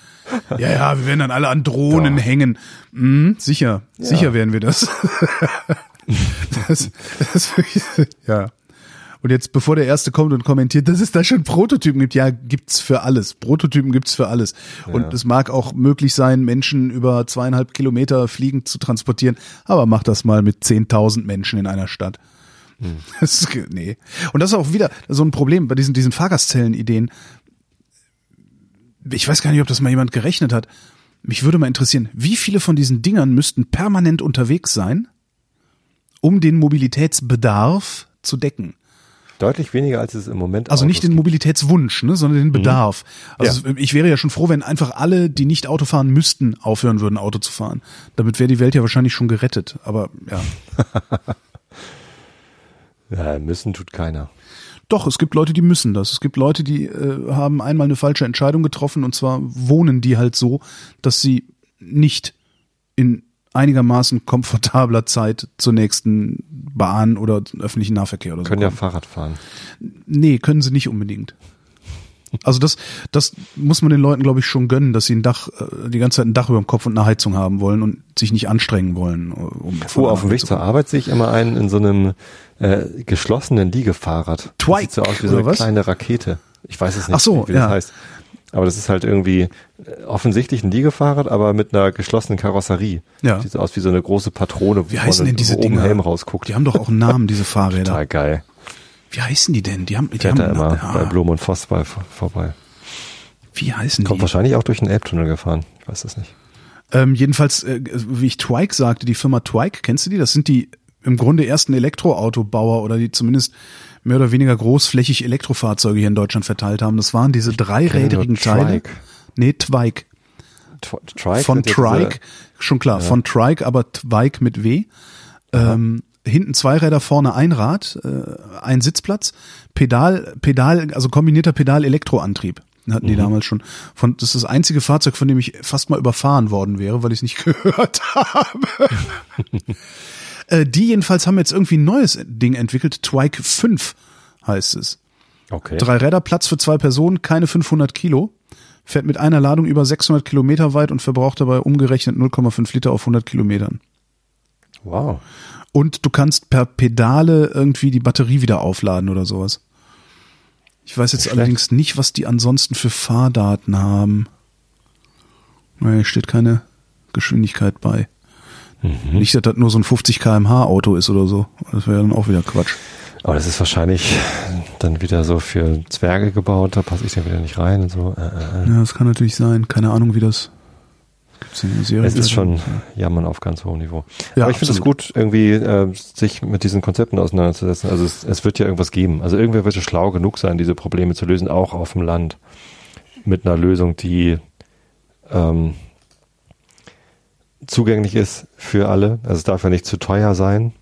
Ja, ja, wir werden dann alle an Drohnen Doch. hängen. Mhm, sicher, sicher werden wir das. das, das wirklich, ja. Und jetzt, bevor der Erste kommt und kommentiert, dass es da schon Prototypen gibt, ja, gibt's für alles. Prototypen gibt's für alles. Und es mag auch möglich sein, Menschen über zweieinhalb Kilometer fliegend zu transportieren, aber mach das mal mit 10.000 Menschen in einer Stadt. Das ist, ge- nee. Und das ist auch wieder so ein Problem bei diesen, diesen Fahrgastzellen-Ideen. Ich weiß gar nicht, ob das mal jemand gerechnet hat. Mich würde mal interessieren, wie viele von diesen Dingern müssten permanent unterwegs sein, um den Mobilitätsbedarf zu decken? Deutlich weniger, als es im Moment Also nicht Autos den Mobilitätswunsch, ne, sondern den Bedarf. Also ich wäre ja schon froh, wenn einfach alle, die nicht Auto fahren müssten, aufhören würden, Auto zu fahren. Damit wäre die Welt ja wahrscheinlich schon gerettet. Aber ja. Ja, müssen tut keiner. Doch, es gibt Leute, die müssen das. Es gibt Leute, die äh, haben einmal eine falsche Entscheidung getroffen und zwar wohnen die halt so, dass sie nicht in einigermaßen komfortabler Zeit zur nächsten Bahn oder öffentlichen Nahverkehr oder so. Können ja. Fahrrad fahren. Nee, können sie nicht unbedingt. Also das, das muss man den Leuten, glaube ich, schon gönnen, dass sie ein Dach, äh, die ganze Zeit ein Dach über dem Kopf und eine Heizung haben wollen und sich nicht anstrengen wollen. äh, Um A auf dem Weg zu zur. Arbeit sehe ich immer einen in so einem äh, geschlossenen Liegefahrrad. Das Twike, Sieht so aus wie so eine kleine Rakete. Ich weiß es nicht, Ach so, wie ja. das heißt. Aber das ist halt irgendwie äh, offensichtlich ein Liegefahrrad, aber mit einer geschlossenen Karosserie. Ja. Sieht so aus wie so eine große Patrone, Wie wo heißen vorne- denn diese oben Dinger? Helm rausguckt. Die haben doch auch einen Namen, diese Fahrräder. Total geil. Wie heißen die denn? Die haben, die Fährt haben da immer ja, bei Blum und Voss bei, vorbei. Wie heißen Kommt die? wahrscheinlich auch durch den Elbtunnel gefahren. Ich weiß das nicht. Ähm, jedenfalls, äh, wie ich Twike sagte, die Firma Twike, kennst du die? Das sind die im Grunde ersten Elektroautobauer oder die zumindest mehr oder weniger großflächig Elektrofahrzeuge hier in Deutschland verteilt haben. Das waren diese dreirädrigen Teile. Nee, Twike. Tw- Trike von ja Trike, schon klar, von Trike, aber Twike mit W. Ähm, hinten zwei Räder, vorne ein Rad, äh, ein Sitzplatz, Pedal, Pedal, also kombinierter Pedal-Elektroantrieb. Hatten Mhm. die damals schon. Von, das ist das einzige Fahrzeug, von dem ich fast mal überfahren worden wäre, weil ich es nicht gehört habe. äh, die jedenfalls haben jetzt irgendwie ein neues Ding entwickelt. Twike 5 heißt es. Okay. Drei Räder, Platz für zwei Personen, keine 500 Kilo. Fährt mit einer Ladung über 600 Kilometer weit und verbraucht dabei umgerechnet 0,5 Liter auf 100 Kilometern. Wow. Und du kannst per Pedale irgendwie die Batterie wieder aufladen oder sowas. Ich weiß jetzt Nicht allerdings nicht, was die ansonsten für Fahrdaten haben. Nee, steht keine Geschwindigkeit bei. Mhm. Nicht, dass das nur so ein 50 kmh Auto ist oder so. Das wäre dann auch wieder Quatsch. Aber das ist wahrscheinlich dann wieder so für Zwerge gebaut, da passe ich dann wieder nicht rein und so. Äh, äh, äh. Ja, das kann natürlich sein. Keine Ahnung, wie das. Gibt's eine Serie? Es ist schon Jammern auf ganz hohem Niveau. Ja, Aber ich finde es gut, irgendwie äh, sich mit diesen Konzepten auseinanderzusetzen. Also es, es wird ja irgendwas geben. Also irgendwer wird ja schlau genug sein, diese Probleme zu lösen, auch auf dem Land. Mit einer Lösung, die ähm, zugänglich ist für alle. Also es darf ja nicht zu teuer sein.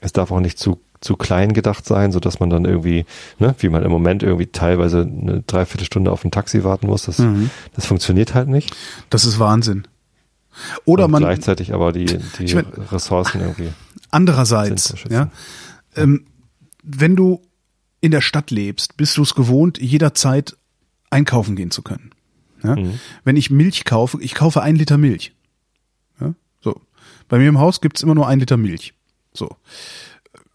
Es darf auch nicht zu zu klein gedacht sein, so dass man dann irgendwie, ne, wie man im Moment irgendwie teilweise eine Dreiviertelstunde auf ein Taxi warten muss. Das, Mhm. das funktioniert halt nicht. Das ist Wahnsinn. Oder und man gleichzeitig aber die, die Ich mein- Ressourcen irgendwie. andererseits, ja, ähm, wenn du in der Stadt lebst, bist du es gewohnt, jederzeit einkaufen gehen zu können. Ja? Mhm. Wenn ich Milch kaufe, ich kaufe ein Liter Milch. Bei mir im Haus gibt's immer nur ein Liter Milch. So.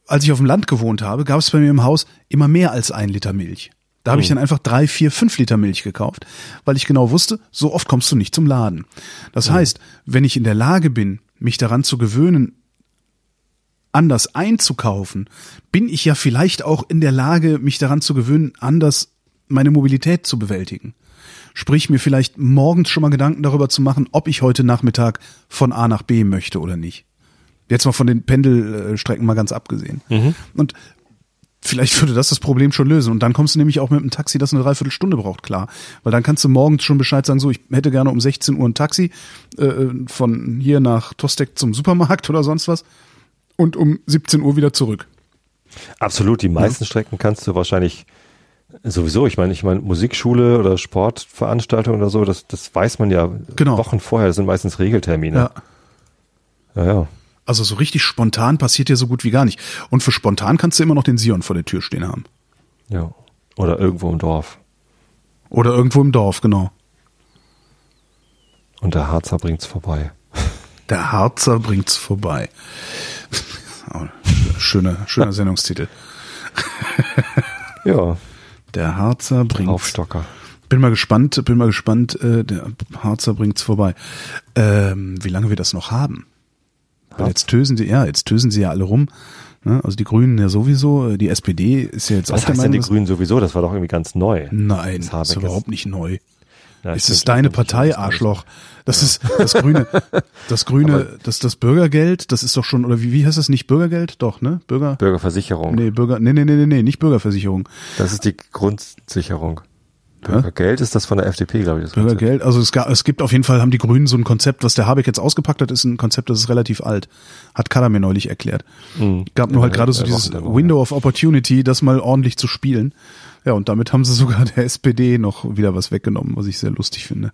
Als ich auf dem Land gewohnt habe, gab es bei mir im Haus immer mehr als ein Liter Milch. Da habe ich dann einfach drei, vier, fünf Liter Milch gekauft, weil ich genau wusste, so oft kommst du nicht zum Laden. Das heißt, wenn ich in der Lage bin, mich daran zu gewöhnen, anders einzukaufen, bin ich ja vielleicht auch in der Lage, mich daran zu gewöhnen, anders meine Mobilität zu bewältigen. Sprich, mir vielleicht morgens schon mal Gedanken darüber zu machen, ob ich heute Nachmittag von A nach B möchte oder nicht. Jetzt mal von den Pendelstrecken mal ganz abgesehen. Und vielleicht würde das das Problem schon lösen. Und dann kommst du nämlich auch mit einem Taxi, das eine Dreiviertelstunde braucht, klar. Weil dann kannst du morgens schon Bescheid sagen, so, ich hätte gerne um 16 Uhr ein Taxi äh, von hier nach Tostek zum Supermarkt oder sonst was und um 17 Uhr wieder zurück. Absolut, die meisten Strecken kannst du wahrscheinlich Sowieso, ich meine, ich meine, Musikschule oder Sportveranstaltung oder so, das, das weiß man ja Genau. Wochen vorher, das sind meistens Regeltermine. Ja. Ja, ja. Also so richtig spontan passiert ja so gut wie gar nicht. Und für spontan kannst du immer noch den Sion vor der Tür stehen haben. ja. Oder irgendwo im Dorf. Oder irgendwo im Dorf, genau. Und der Harzer bringt's vorbei. Der Harzer bringt's vorbei. Schöner, schöner Sendungstitel. Ja, Der Harzer bringt's. Aufstocker. Bin mal gespannt, bin mal gespannt, äh, der Harzer bringt's vorbei. Ähm, wie lange wir das noch haben? Weil jetzt tösen sie, ja, jetzt tösen sie ja alle rum. Ne? Also die Grünen ja sowieso, äh, die SPD ist ja jetzt Was auch der heißt denn Meinung, die Grünen sowieso? Das war doch irgendwie ganz neu. Nein, Das das ist überhaupt nicht neu. Ja, es ist deine stimmt, Partei. Arschloch. Das ist das grüne, das grüne, das das Bürgergeld, das ist doch schon oder wie wie heißt das nicht Bürgergeld? Doch, ne? Bürger Bürgerversicherung. Nee, Bürger Nee, nee, nee, nee, nicht Bürgerversicherung. Das ist die Grundsicherung. Bürgergeld ist das von der FDP, glaube ich. Das Bürgergeld, also es, ga- es gibt auf jeden Fall, haben die Grünen so ein Konzept, was der Habeck jetzt ausgepackt hat, ist ein Konzept, das ist relativ alt. Hat Kader mir neulich erklärt. Mhm. Gab nur halt Ja, gerade so dieses noch, Window of Opportunity, das mal ordentlich zu spielen. Ja, und damit haben sie sogar der SPD noch wieder was weggenommen, was ich sehr lustig finde.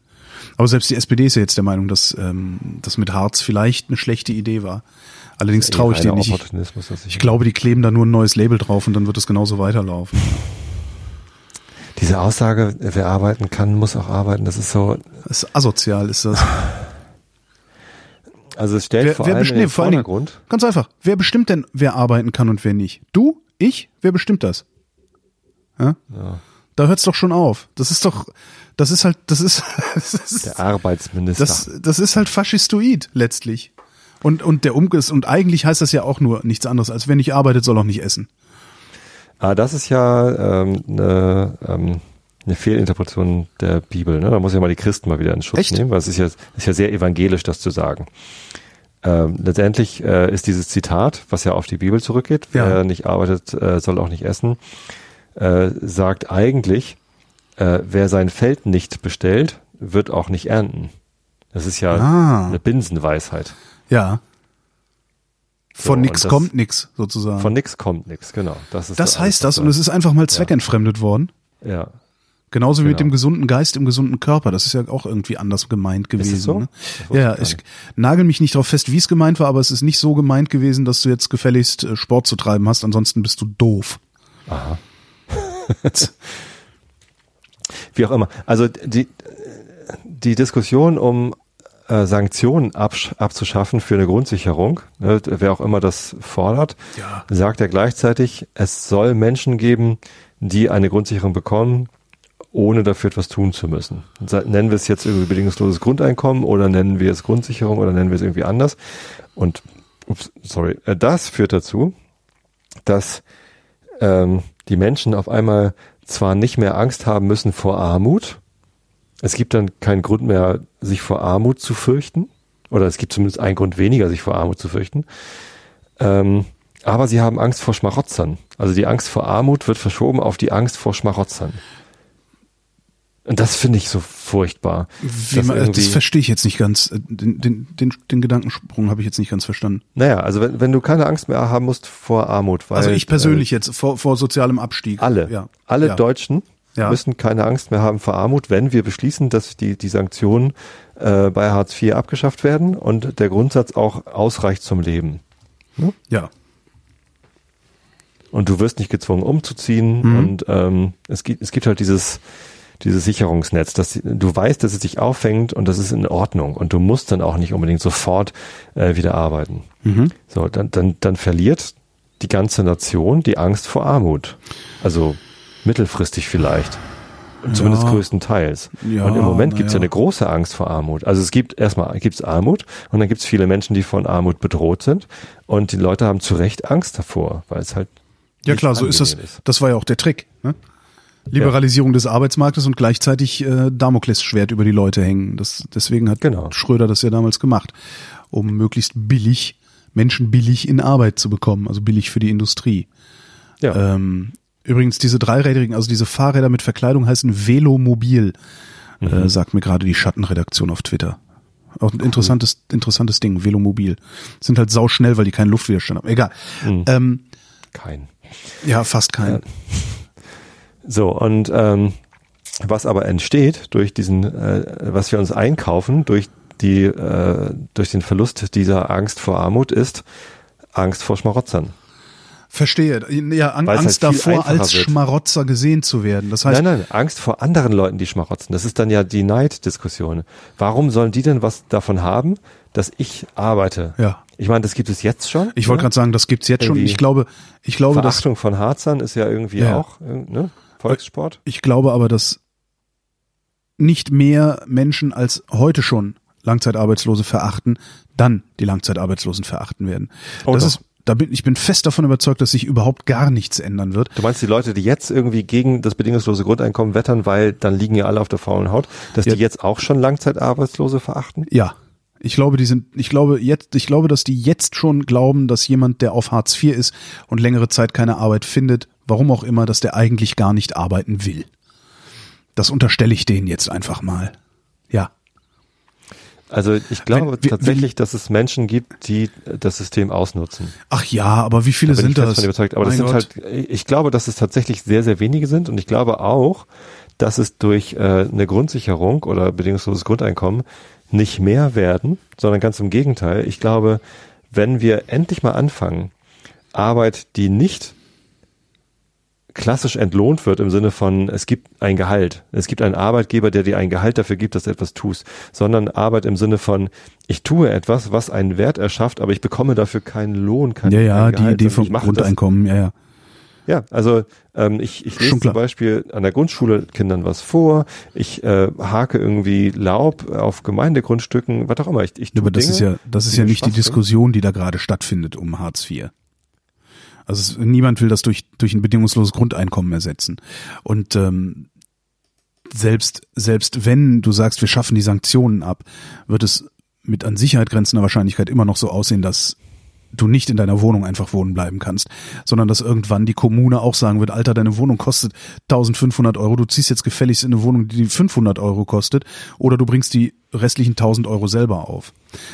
Aber selbst die SPD ist ja jetzt der Meinung, dass ähm, das mit Harz vielleicht eine schlechte Idee war. Allerdings traue ich Reiner denen nicht. Ich, ich glaube, die kleben da nur ein neues Label drauf und dann wird es genauso weiterlaufen. Diese Aussage, wer arbeiten kann, muss auch arbeiten, das ist so, Das ist asozial, ist das. also es stellt Wer, vor wer allem in den vor Vordergrund. ganz einfach, wer bestimmt denn, wer arbeiten kann und wer nicht? Du? Ich? Wer bestimmt das? Ja? Da hört's doch schon auf. Das ist doch, das ist halt, das ist, das ist, Der Arbeitsminister. das, das ist halt faschistoid letztlich. Und, und der Umges, und eigentlich heißt das ja auch nur nichts anderes, als wer nicht arbeitet, soll auch nicht essen. Ah, das ist ja ähm, eine, ähm, eine Fehlinterpretation der Bibel. Ne? Da muss ich ja mal die Christen mal wieder in Schutz Echt? nehmen, weil es ist ja, ist ja sehr evangelisch, das zu sagen. Ähm, letztendlich äh, ist dieses Zitat, was ja auf die Bibel zurückgeht, Ja. wer nicht arbeitet, äh, soll auch nicht essen, äh, sagt eigentlich, äh, wer sein Feld nicht bestellt, wird auch nicht ernten. Das ist ja Ah. eine Binsenweisheit. Ja. So, Von und nix das- kommt nix, sozusagen. Von nix kommt nix, genau. Das, ist das heißt das, und es ist einfach mal zweckentfremdet worden. ja. Genauso wie mit Genau. dem gesunden Geist im gesunden Körper. Das ist ja auch irgendwie anders gemeint gewesen. es so? Ne? Ja, ich nagel mich nicht darauf fest, wie es gemeint war, aber es ist nicht so gemeint gewesen, dass du jetzt gefälligst äh, Sport zu treiben hast, ansonsten bist du doof. Aha. Wie auch immer. Also die, die Diskussion um äh, Sanktionen absch abzuschaffen für eine Grundsicherung, ne, wer auch immer das fordert, Ja. sagt ja gleichzeitig, es soll Menschen geben, die eine Grundsicherung bekommen, ohne dafür etwas tun zu müssen. Nennen wir es jetzt irgendwie bedingungsloses Grundeinkommen oder nennen wir es Grundsicherung oder nennen wir es irgendwie anders. Und, ups, sorry, äh, das führt dazu, dass ähm, die Menschen auf einmal zwar nicht mehr Angst haben müssen vor Armut, es gibt dann keinen Grund mehr, sich vor Armut zu fürchten, oder es gibt zumindest einen Grund weniger, sich vor Armut zu fürchten, ähm, aber sie haben Angst vor Schmarotzern. Also die Angst vor Armut wird verschoben auf die Angst vor Schmarotzern. Und das finde ich so furchtbar. Man, das verstehe ich jetzt nicht ganz. Äh, Den, den, den, den Gedankensprung habe ich jetzt nicht ganz verstanden. naja, also wenn, wenn du keine Angst mehr haben musst vor Armut, weil also ich persönlich jetzt vor, vor sozialem Abstieg. äh, alle, Ja. alle ja. Deutschen Ja. müssen keine Angst mehr haben vor Armut, wenn wir beschließen, dass die, die Sanktionen äh, bei Hartz IV abgeschafft werden und der Grundsatz auch ausreicht zum Leben. Ja. Und du wirst nicht gezwungen umzuziehen Mhm. und ähm, es gibt es gibt halt dieses dieses Sicherungsnetz, dass du weißt, dass es dich auffängt und das ist in Ordnung und du musst dann auch nicht unbedingt sofort äh, wieder arbeiten. Mhm. So, dann, dann, dann verliert die ganze Nation die Angst vor Armut. Also mittelfristig vielleicht. Zumindest Ja. größtenteils. Ja, und im Moment na gibt es ja ja. eine große Angst vor Armut. Also es gibt erstmal gibt's Armut und dann gibt es viele Menschen, die von Armut bedroht sind. Und die Leute haben zu Recht Angst davor, weil es halt Ja klar, so ist das. angenehm Das war ja auch der Trick. Ne? Liberalisierung des Arbeitsmarktes und gleichzeitig äh, Damoklesschwert über die Leute hängen. Das, deswegen hat Genau. Schröder das ja damals gemacht, um möglichst billig, Menschen billig in Arbeit zu bekommen, also billig für die Industrie. Ja. Ähm, übrigens, diese dreirädrigen, also diese Fahrräder mit Verkleidung heißen Velomobil, Mhm. äh, sagt mir gerade die Schattenredaktion auf Twitter. Auch ein interessantes, interessantes Ding, Velomobil. Sind halt sauschnell, weil die keinen Luftwiderstand haben. Egal. Mhm. Ähm, Kein. ja, fast kein. So, und ähm, was aber entsteht durch diesen, äh, was wir uns einkaufen, durch die, äh, durch den Verlust dieser Angst vor Armut ist Angst vor Schmarotzern. Verstehe. Ja, An es Angst halt davor, als wird. Schmarotzer gesehen zu werden. Das heißt, Nein, nein, Angst vor anderen Leuten, die schmarotzen. Das ist dann ja die Neiddiskussion. Warum sollen die denn was davon haben, dass ich arbeite? Ja. Ich meine, das gibt es jetzt schon. ich wollte gerade sagen, das gibt's jetzt schon. Irgendwie Ich glaube, ich glaube, dass Verachtung von Harzern ist ja irgendwie Ja. auch äh, ne? Volkssport. Ich glaube aber, dass nicht mehr Menschen als heute schon Langzeitarbeitslose verachten, dann die Langzeitarbeitslosen verachten werden. Oh das doch. ist, da bin, ich bin fest davon überzeugt, dass sich überhaupt gar nichts ändern wird. Du meinst die Leute, die jetzt irgendwie gegen das bedingungslose Grundeinkommen wettern, weil dann liegen ja alle auf der faulen Haut, dass Ja. die jetzt auch schon Langzeitarbeitslose verachten? Ja. Ich glaube, die sind, ich glaube jetzt, ich glaube, dass die jetzt schon glauben, dass jemand, der auf Hartz IV ist und längere Zeit keine Arbeit findet, warum auch immer, dass der eigentlich gar nicht arbeiten will. Das unterstelle ich denen jetzt einfach mal. Ja. Also ich glaube Wenn- tatsächlich, dass es Menschen gibt, die das System ausnutzen. Ach ja, aber wie viele Da bin sind ich das? von überzeugt. Aber das Mein sind Gott. halt, ich glaube, dass es tatsächlich sehr, sehr wenige sind und ich glaube auch, dass es durch äh, eine Grundsicherung oder bedingungsloses Grundeinkommen nicht mehr werden, sondern ganz im Gegenteil. Ich glaube, wenn wir endlich mal anfangen, Arbeit, die nicht klassisch entlohnt wird im Sinne von, es gibt ein Gehalt. Es gibt einen Arbeitgeber, der dir ein Gehalt dafür gibt, dass du etwas tust, sondern Arbeit im Sinne von, ich tue etwas, was einen Wert erschafft, aber ich bekomme dafür keinen Lohn, kein, Ja, ja, kein die Idee vom Grundeinkommen, ja, ja. Das. Ja, also ähm, ich, ich lese zum. Beispiel an der Grundschule Kindern was vor, ich äh, hake irgendwie Laub auf Gemeindegrundstücken, was auch immer. Ich, ich tue Aber das Dinge, ist ja, das ist die ja nicht die Spaß bringen. Diskussion, die da gerade stattfindet um Hartz IV. Also niemand will das durch, durch ein bedingungsloses Grundeinkommen ersetzen. Und ähm, selbst, selbst wenn du sagst, wir schaffen die Sanktionen ab, wird es mit an Sicherheit grenzender Wahrscheinlichkeit immer noch so aussehen, dass du nicht in deiner Wohnung einfach wohnen bleiben kannst, sondern dass irgendwann die Kommune auch sagen wird, Alter, deine Wohnung kostet 1500 Euro, du ziehst jetzt gefälligst in eine Wohnung, die 500 Euro kostet, oder du bringst die restlichen 1000 Euro selber auf.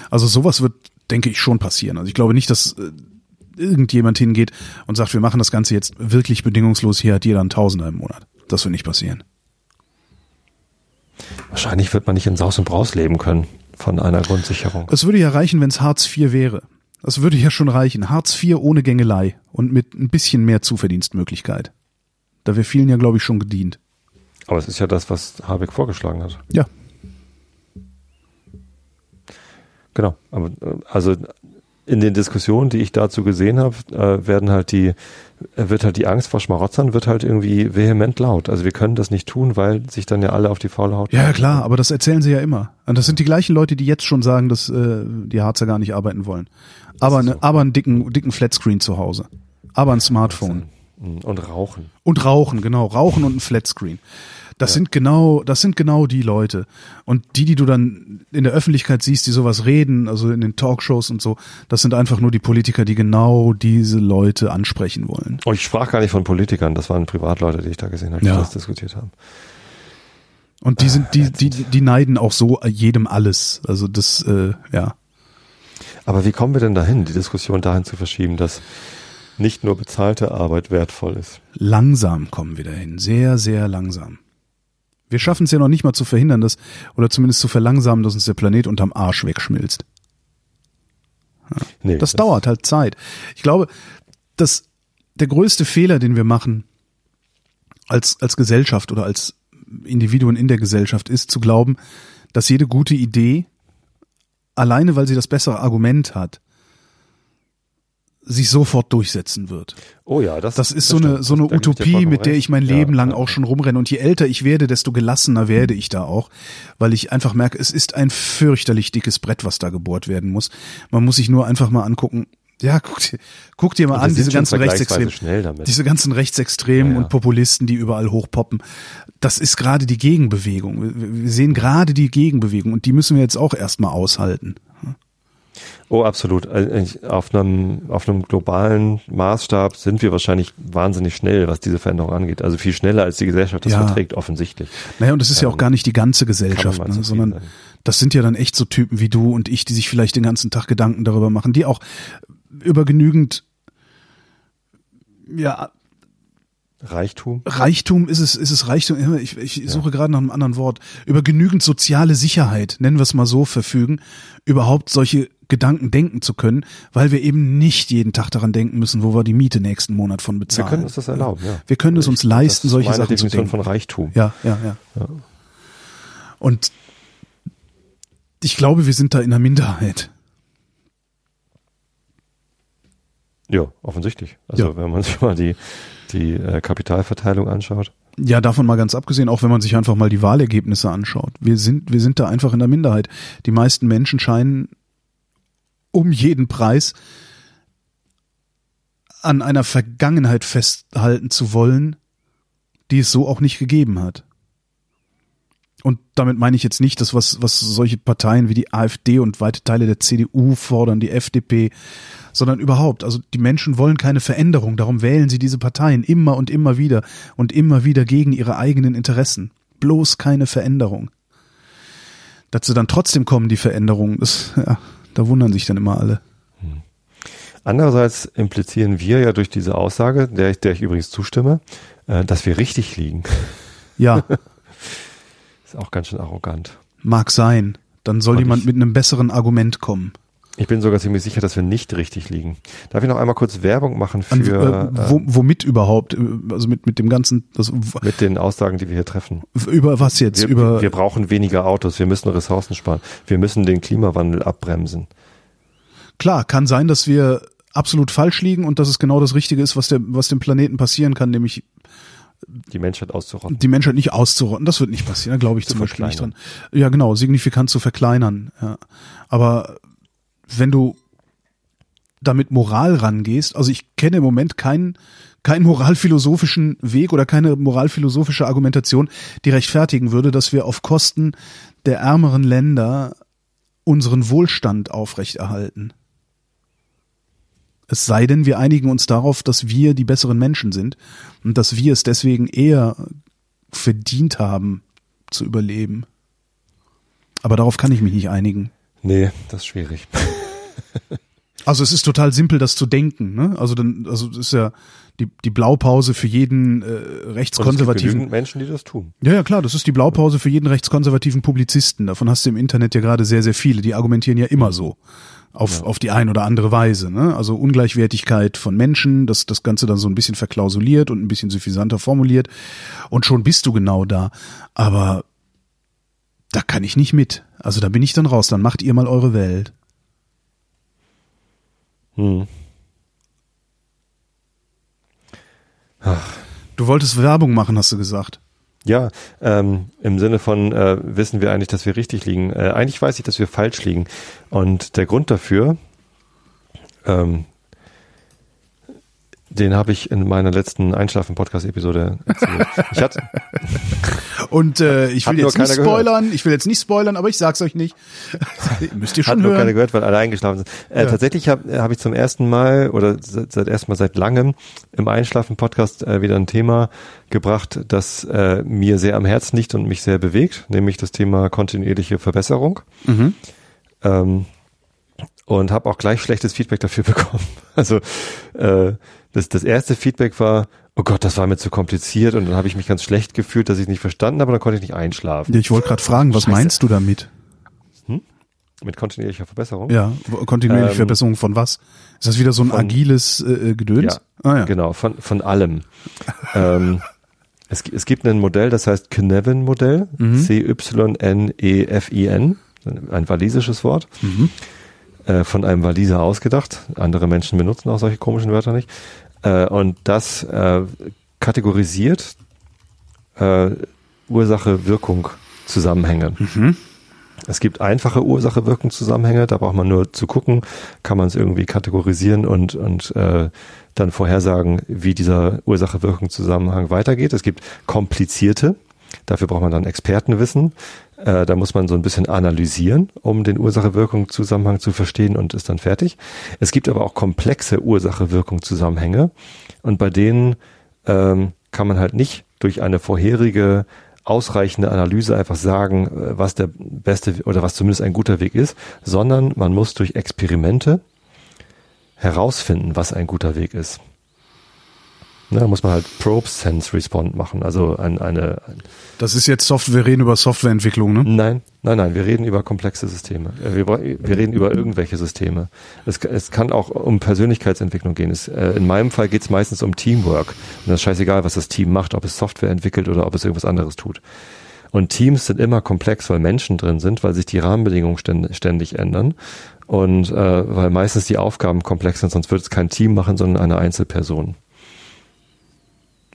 Also sowas wird, denke ich, schon passieren. Also ich glaube nicht, dass äh, irgendjemand hingeht und sagt, wir machen das Ganze jetzt wirklich bedingungslos, hier hat jeder einen Tausender im Monat. Das wird nicht passieren. Wahrscheinlich wird man nicht in Saus und Braus leben können von einer Grundsicherung. Es würde ja reichen, wenn es Hartz IV wäre. Das würde ja schon reichen. Hartz IV ohne Gängelei und mit ein bisschen mehr Zuverdienstmöglichkeit. Da wäre vielen ja, glaube ich, schon gedient. Aber es ist ja das, was Habeck vorgeschlagen hat. Ja. Genau. Aber äh, also in den Diskussionen, die ich dazu gesehen habe, äh, werden halt die äh, wird halt die Angst vor Schmarotzern wird halt irgendwie vehement laut. Also wir können das nicht tun, weil sich dann ja alle auf die faule Haut. Ja, klar, aber das erzählen sie ja immer. Und das sind die gleichen Leute, die jetzt schon sagen, dass äh, die Harzer gar nicht arbeiten wollen. Aber, ne, so. aber einen dicken, dicken Flatscreen zu Hause. Aber ein Smartphone. Und rauchen. Und Rauchen, genau. Rauchen und ein Flatscreen. Das sind genau, das sind genau die Leute. Und die, die du dann in der Öffentlichkeit siehst, die sowas reden, also in den Talkshows und so, das sind einfach nur die Politiker, die genau diese Leute ansprechen wollen. Oh, ich sprach gar nicht von Politikern, das waren Privatleute, die ich da gesehen habe, die Ja. das diskutiert haben. Und die sind, die, die, die neiden auch so jedem alles. Also das, äh, ja. Aber wie kommen wir denn dahin, die Diskussion dahin zu verschieben, dass nicht nur bezahlte Arbeit wertvoll ist? Langsam kommen wir dahin. Sehr, sehr langsam. Wir schaffen es ja noch nicht mal zu verhindern, dass, oder zumindest zu verlangsamen, dass uns der Planet unterm Arsch wegschmilzt. Nee, Das dauert halt Zeit. Ich glaube, dass der größte Fehler, den wir machen als, als Gesellschaft oder als Individuen in der Gesellschaft, ist zu glauben, dass jede gute Idee, alleine weil sie das bessere Argument hat, sich sofort durchsetzen wird. Oh ja, das, Das ist so eine, stimmt. so eine Da Utopie, mit der ich mein Ja, Leben lang ja. auch schon rumrenne. Und je älter ich werde, desto gelassener werde ich da auch, weil ich einfach merke, es ist ein fürchterlich dickes Brett, was da gebohrt werden muss. Man muss sich nur einfach mal angucken. Ja, guck dir, guck dir mal Und an, diese ganzen Rechtsextremen. Diese ganzen Rechtsextremen Ja, ja. und Populisten, die überall hochpoppen. Das ist gerade die Gegenbewegung. Wir- Wir sehen gerade die Gegenbewegung und die müssen wir jetzt auch erstmal aushalten. Oh, absolut. Ich- Auf einem, auf einem globalen Maßstab sind wir wahrscheinlich wahnsinnig schnell, was diese Veränderung angeht. Also viel schneller, als die Gesellschaft das Ja. verträgt, offensichtlich. Naja, und das ist ja auch Ähm, gar nicht die ganze Gesellschaft, ne, sondern sein. das sind ja dann echt so Typen wie du und ich, die sich vielleicht den ganzen Tag Gedanken darüber machen, die auch über genügend, ja, Reichtum? Reichtum ist es, ist es Reichtum, ich, ich suche gerade nach einem anderen Wort, über genügend soziale Sicherheit, nennen wir es mal so, verfügen, überhaupt solche Gedanken denken zu können, weil wir eben nicht jeden Tag daran denken müssen, wo wir die Miete nächsten Monat von bezahlen. Wir können uns das erlauben, ja. Wir können es uns leisten, solche meine Sachen Definition zu denken. von Reichtum. Ja, ja, ja, ja. Und ich glaube, wir sind da in der Minderheit. Ja, offensichtlich. Also Ja. wenn man sich mal die, die äh, Kapitalverteilung anschaut. Ja, davon mal ganz abgesehen, auch wenn man sich einfach mal die Wahlergebnisse anschaut. Wir sind, wir sind da einfach in der Minderheit. Die meisten Menschen scheinen um jeden Preis an einer Vergangenheit festhalten zu wollen, die es so auch nicht gegeben hat. Und damit meine ich jetzt nicht das, was, was solche Parteien wie die AfD und weite Teile der CDU fordern, die FDP, sondern überhaupt. Also die Menschen wollen keine Veränderung, darum wählen sie diese Parteien immer und immer wieder und immer wieder gegen ihre eigenen Interessen. Bloß keine Veränderung. Dass sie dann trotzdem kommen, die Veränderungen, das, ja, da wundern sich dann immer alle. Andererseits implizieren wir ja durch diese Aussage, der ich, der ich übrigens zustimme, äh, dass wir richtig liegen. Ja, Ist auch ganz schön arrogant. mag sein. Dann soll Und jemand ich- mit einem besseren Argument kommen. Ich bin sogar ziemlich sicher, dass wir nicht richtig liegen. Darf ich noch einmal kurz Werbung machen für äh, wo, äh, womit überhaupt? Äh, Also mit, mit dem ganzen, das, mit den Aussagen, die wir hier treffen? über was jetzt? Wir, über wir brauchen weniger Autos, wir müssen Ressourcen sparen, wir müssen den Klimawandel abbremsen. Klar, kann sein, dass wir absolut falsch liegen und dass es genau das Richtige ist, was, der, was dem Planeten passieren kann, nämlich Die Menschheit auszurotten. die Menschheit nicht auszurotten. Das wird nicht passieren, da glaube ich Zu zum Beispiel nicht dran. Ja, genau, signifikant zu verkleinern. Ja. Aber wenn du damit Moral rangehst, also ich kenne im Moment keinen keinen moralphilosophischen Weg oder keine moralphilosophische Argumentation, die rechtfertigen würde, dass wir auf Kosten der ärmeren Länder unseren Wohlstand aufrechterhalten. Es sei denn, wir einigen uns darauf, dass wir die besseren Menschen sind und dass wir es deswegen eher verdient haben zu überleben. Aber darauf kann ich mich nicht einigen. Nee, das ist schwierig. Also es ist total simpel, das zu denken. Ne? Also dann, also das ist ja die, die Blaupause für jeden äh, Und es gibt rechtskonservativen. Menschen, die das tun. Ja, ja, klar, das ist die Blaupause für jeden rechtskonservativen Publizisten. Davon hast du im Internet ja gerade sehr, sehr viele. Die argumentieren ja immer so. Auf, auf die ein oder andere Weise. Ne? Also Ungleichwertigkeit von Menschen, das, das Ganze dann so ein bisschen verklausuliert und ein bisschen suffisanter formuliert. Und schon bist du genau da. Aber da kann ich nicht mit. Also da bin ich dann raus. Dann macht ihr mal eure Welt. Hm. Du wolltest Werbung machen, hast du gesagt. Ja, ähm, im Sinne von äh, wissen wir eigentlich, dass wir richtig liegen. Äh, eigentlich weiß ich, dass wir falsch liegen. Und der Grund dafür, ähm, den habe ich in meiner letzten Einschlafen-Podcast-Episode erzählt. Ich hatte, Und äh, ich Hat will jetzt nicht keiner gehört. spoilern, ich will jetzt nicht spoilern, aber ich sag's euch nicht. Müsst ihr hat schon nur keiner hören. gehört, weil alle eingeschlafen sind. Äh, Ja. Tatsächlich habe hab ich zum ersten Mal oder seit, seit erstmal seit langem im Einschlafen-Podcast äh, wieder ein Thema gebracht, das äh, mir sehr am Herzen liegt und mich sehr bewegt, nämlich das Thema kontinuierliche Verbesserung. Mhm. Ähm, und habe auch gleich schlechtes Feedback dafür bekommen. Also äh, das, das erste Feedback war, oh Gott, das war mir zu kompliziert und dann habe ich mich ganz schlecht gefühlt, dass ich es nicht verstanden habe und dann konnte ich nicht einschlafen. Ja, ich wollte gerade fragen, was Scheiße. meinst du damit? Mit kontinuierlicher Verbesserung. Ja, kontinuierliche Ähm, Verbesserung von was? Ist das wieder so ein von- agiles äh, Gedöns? Ja, ah, ja. genau, von, von allem. ähm, es, es gibt ein Modell, das heißt Cynefin-Modell, Mhm. C-Y-N-E-F-I-N, ein walisisches Wort, Mhm. Äh, von einem Waliser ausgedacht. Andere Menschen benutzen auch solche komischen Wörter nicht. Äh, und das äh, kategorisiert äh, Ursache-Wirkung-Zusammenhänge. Mhm. Es gibt einfache Ursache-Wirkung-Zusammenhänge, da braucht man nur zu gucken, kann man es irgendwie kategorisieren und, und äh, dann vorhersagen, wie dieser Ursache-Wirkung-Zusammenhang weitergeht. Es gibt komplizierte, dafür braucht man dann Expertenwissen. Äh, da muss man so ein bisschen analysieren, um den Ursache-Wirkung-Zusammenhang zu verstehen und ist dann fertig. Es gibt aber auch komplexe Ursache-Wirkung-Zusammenhänge und bei denen ähm, kann man halt nicht durch eine vorherige ausreichende Analyse einfach sagen, äh, was der beste oder was zumindest ein guter Weg ist, sondern man muss durch Experimente herausfinden, was ein guter Weg ist. Da muss man halt Probe Sense Respond machen, also ein, eine. Das ist jetzt Software, wir reden über Softwareentwicklung, ne? nein, nein, nein, wir reden über komplexe Systeme. Äh, Wir, wir reden über irgendwelche Systeme. Es, es kann auch um Persönlichkeitsentwicklung gehen. Es, äh, in meinem Fall geht es meistens um Teamwork. Und das ist scheißegal, was das Team macht, ob es Software entwickelt oder ob es irgendwas anderes tut. Und Teams sind immer komplex, weil Menschen drin sind, weil sich die Rahmenbedingungen ständ- ständig ändern und äh, weil meistens die Aufgaben komplex sind, sonst würde es kein Team machen, sondern eine Einzelperson.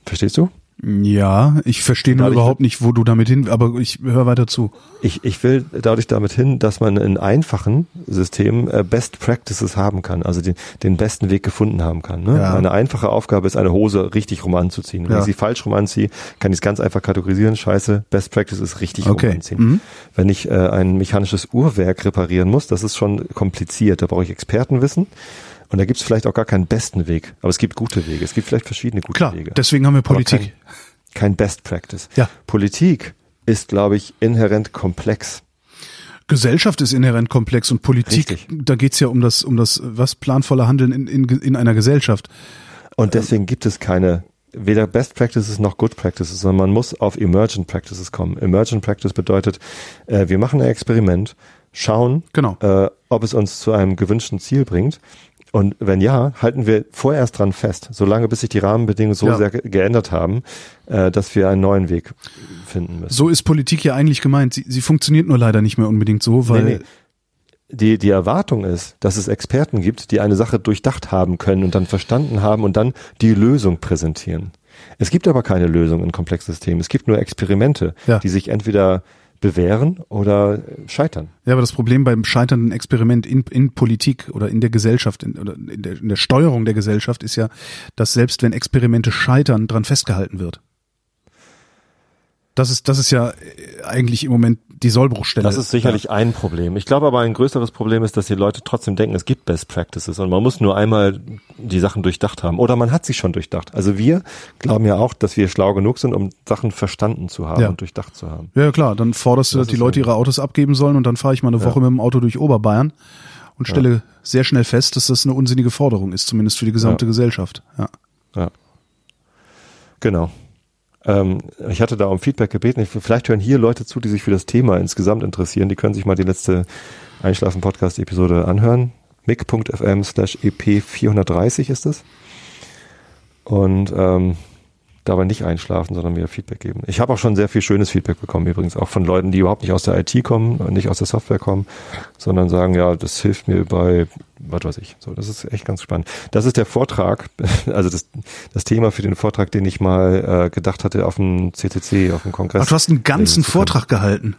Verstehst du? Ja, ich verstehe nur überhaupt nicht, wo du damit hin, aber ich höre weiter zu. Ich, ich will dadurch damit hin, dass man in einfachen Systemen äh, Best Practices haben kann, also den, den besten Weg gefunden haben kann. Ne? Ja. Eine einfache Aufgabe ist, eine Hose richtig rum anzuziehen. Wenn Ja. ich sie falsch rum anziehe, kann ich es ganz einfach kategorisieren. Scheiße, Best Practice ist richtig Okay. rum anziehen. Mhm. Wenn ich äh, ein mechanisches Uhrwerk reparieren muss, das ist schon kompliziert. Da brauche ich Expertenwissen. Und da gibt es vielleicht auch gar keinen besten Weg. Aber es gibt gute Wege. Es gibt vielleicht verschiedene gute Klar, Wege. deswegen haben wir Politik. Kein, kein Best Practice. Ja. Politik ist, glaube ich, inhärent komplex. Gesellschaft ist inhärent komplex und Politik, Richtig. da geht's ja um das, um das, was planvolle Handeln in, in, in einer Gesellschaft. Und deswegen gibt es keine weder Best Practices noch Good Practices, sondern man muss auf Emergent Practices kommen. Emergent Practice bedeutet, äh, wir machen ein Experiment, schauen, Genau. äh, ob es uns zu einem gewünschten Ziel bringt. Und wenn ja, halten wir vorerst dran fest, solange bis sich die Rahmenbedingungen so Ja. sehr ge geändert haben, äh, dass wir einen neuen Weg finden müssen. So ist Politik ja eigentlich gemeint. Sie, sie funktioniert nur leider nicht mehr unbedingt so, weil Nee, nee. Die, die Erwartung ist, dass es Experten gibt, die eine Sache durchdacht haben können und dann verstanden haben und dann die Lösung präsentieren. Es gibt aber keine Lösung in Komplexsystemen. Es gibt nur Experimente, Ja. die sich entweder bewähren oder scheitern. Ja, aber das Problem beim scheiternden Experiment in, in Politik oder in der Gesellschaft in, oder in der, in der Steuerung der Gesellschaft ist ja, dass selbst wenn Experimente scheitern, dran festgehalten wird. Das ist, das ist ja äh, eigentlich im Moment die Sollbruchstelle. Das ist sicherlich ein Problem. Ich glaube aber ein größeres Problem ist, dass die Leute trotzdem denken, es gibt Best Practices und man muss nur einmal die Sachen durchdacht haben. Oder man hat sie schon durchdacht. Also wir glauben ja auch, dass wir schlau genug sind, um Sachen verstanden zu haben Ja. und durchdacht zu haben. Ja, ja, klar, dann forderst du, Das dass die Leute ihre Autos abgeben sollen und dann fahre ich mal eine Woche mit dem Auto durch Oberbayern und stelle sehr schnell fest, dass das eine unsinnige Forderung ist, zumindest für die gesamte Ja. Gesellschaft. Ja. Ja. Genau. Ähm, ich hatte da um Feedback gebeten. Ich, vielleicht hören hier Leute zu, die sich für das Thema insgesamt interessieren. Die können sich mal die letzte Einschlafen-Podcast-Episode anhören. mic.fm slash ep 430 ist es. Und ähm, dabei nicht einschlafen, sondern mir Feedback geben. Ich habe auch schon sehr viel schönes Feedback bekommen, übrigens auch von Leuten, die überhaupt nicht aus der IT kommen, nicht aus der Software kommen, sondern sagen, ja, das hilft mir bei, was weiß ich. So, das ist echt ganz spannend. Das ist der Vortrag, also das, das Thema für den Vortrag, den ich mal äh, gedacht hatte auf dem CCC, auf dem Kongress. Ach, du hast einen ganzen. Vortrag gehalten.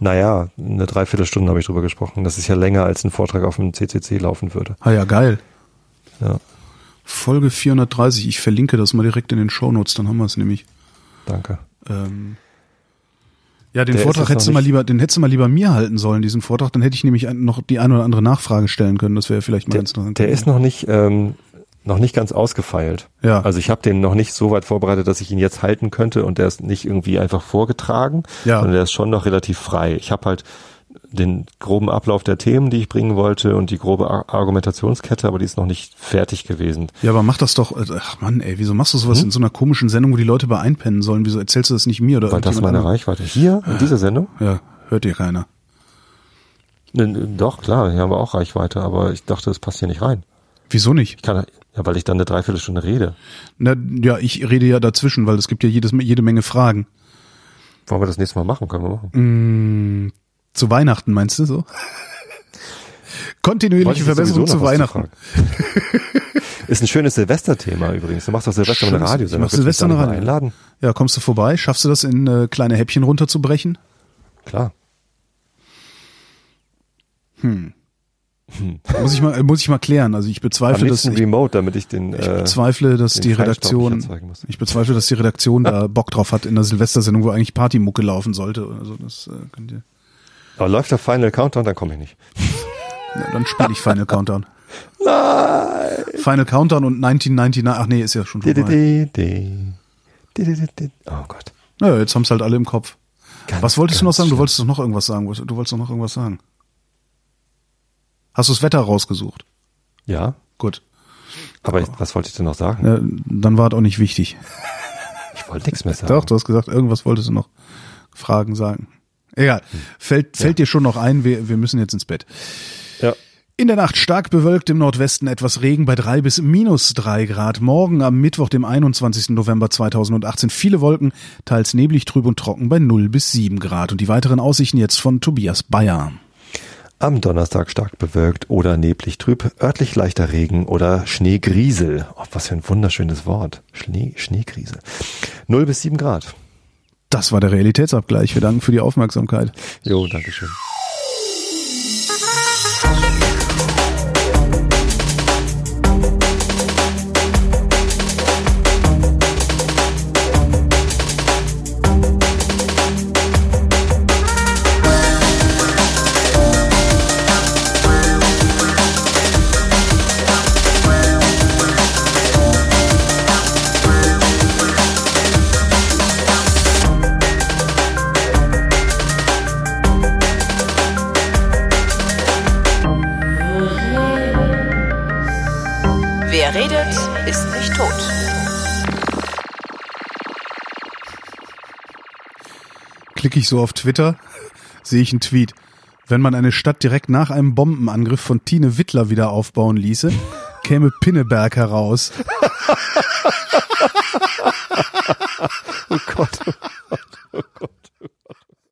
Naja, eine Dreiviertelstunde habe ich drüber gesprochen. Das ist ja länger, als ein Vortrag auf dem CCC laufen würde. Ah ja, geil. Ja, Folge 430. Ich verlinke das mal direkt in den Shownotes, dann haben wir es nämlich. danke. Ähm, ja, den Der Vortrag hättest du mal lieber, den hättest du mal lieber mir halten sollen, diesen Vortrag. Dann hätte ich nämlich noch die eine oder andere Nachfrage stellen können. Das wäre vielleicht mal Der, ganz interessant. der ist noch nicht, ähm, noch nicht ganz ausgefeilt. Ja. Also ich habe den noch nicht so weit vorbereitet, dass ich ihn jetzt halten könnte und der ist nicht irgendwie einfach vorgetragen, Ja. sondern der ist schon noch relativ frei. Ich habe halt den groben Ablauf der Themen, die ich bringen wollte und die grobe Ar Argumentationskette, aber die ist noch nicht fertig gewesen. Ja, aber mach das doch. also, Ach Mann, ey, wieso machst du sowas in so einer komischen Sendung, wo die Leute bei einpennen sollen? Wieso erzählst du das nicht mir oder Weil das meine anderem? Reichweite. Hier, in dieser Sendung? Ja, hört dir keiner. Ne, ne, Doch, klar, hier haben wir auch Reichweite, aber ich dachte, das passt hier nicht rein. Wieso nicht? Ich kann, ja, weil ich dann eine Dreiviertelstunde rede. Na, ja, ich rede ja dazwischen, weil es gibt ja jedes, jede Menge Fragen. Wollen wir das nächste Mal machen? Können wir machen. Mm, zu Weihnachten meinst du so? Kontinuierliche Verbesserung zu Weihnachten. Ist ein schönes Silvesterthema übrigens. Du machst doch Silvester mit einer Schönes- Radiosendung. ich mach Silvester du eine Radio- einladen? Ja, kommst du vorbei? Schaffst du das in äh, kleine Häppchen runterzubrechen? Klar. Muss ich mal, muss ich mal klären. Also ich Am bezweifle, dass ich, remote, damit ich den, ich äh, bezweifle, dass die Redaktion, ich bezweifle, dass die Redaktion da Bock drauf hat in der Silvestersendung, wo eigentlich Partymucke laufen sollte. Also das äh, könnt ihr. Aber läuft der Final Countdown, dann komme ich nicht. Na, dann spiele ich Final Countdown. Nein! Final Countdown und 1999. Ach nee, ist ja schon vorbei. Oh Gott. Naja, jetzt haben's halt alle im Kopf. Ganz, Was wolltest du noch sagen? Du wolltest doch noch irgendwas sagen. Du wolltest doch noch irgendwas sagen. Hast du das Wetter rausgesucht? Ja. Gut. Aber ich, was wollte ich denn noch sagen? Äh, dann war es auch nicht wichtig. Ich wollte nichts mehr sagen. Doch, du hast gesagt, irgendwas wolltest du noch Fragen sagen. Egal. Fällt, fällt dir schon noch ein, wir, wir müssen jetzt ins Bett. Ja. In der Nacht stark bewölkt im Nordwesten etwas Regen bei drei bis minus drei Grad. Morgen am Mittwoch, dem 21. November 2018 viele Wolken, teils neblig, trüb und trocken bei 0 bis 7 Grad. Und die weiteren Aussichten jetzt von Tobias Bayer. Am Donnerstag stark bewölkt oder neblig trüb, örtlich leichter Regen oder Schneegriesel. Oh, was für ein wunderschönes Wort. Schnee, Schneegriesel. 0 bis 7 Grad. Das war der Realitätsabgleich. Wir danken für die Aufmerksamkeit. Jo, Dankeschön. Klicke ich so auf Twitter, sehe ich einen Tweet. Wenn man eine Stadt direkt nach einem Bombenangriff von Tine Wittler wieder aufbauen ließe, käme Pinneberg heraus. oh Gott, oh Gott, oh Gott.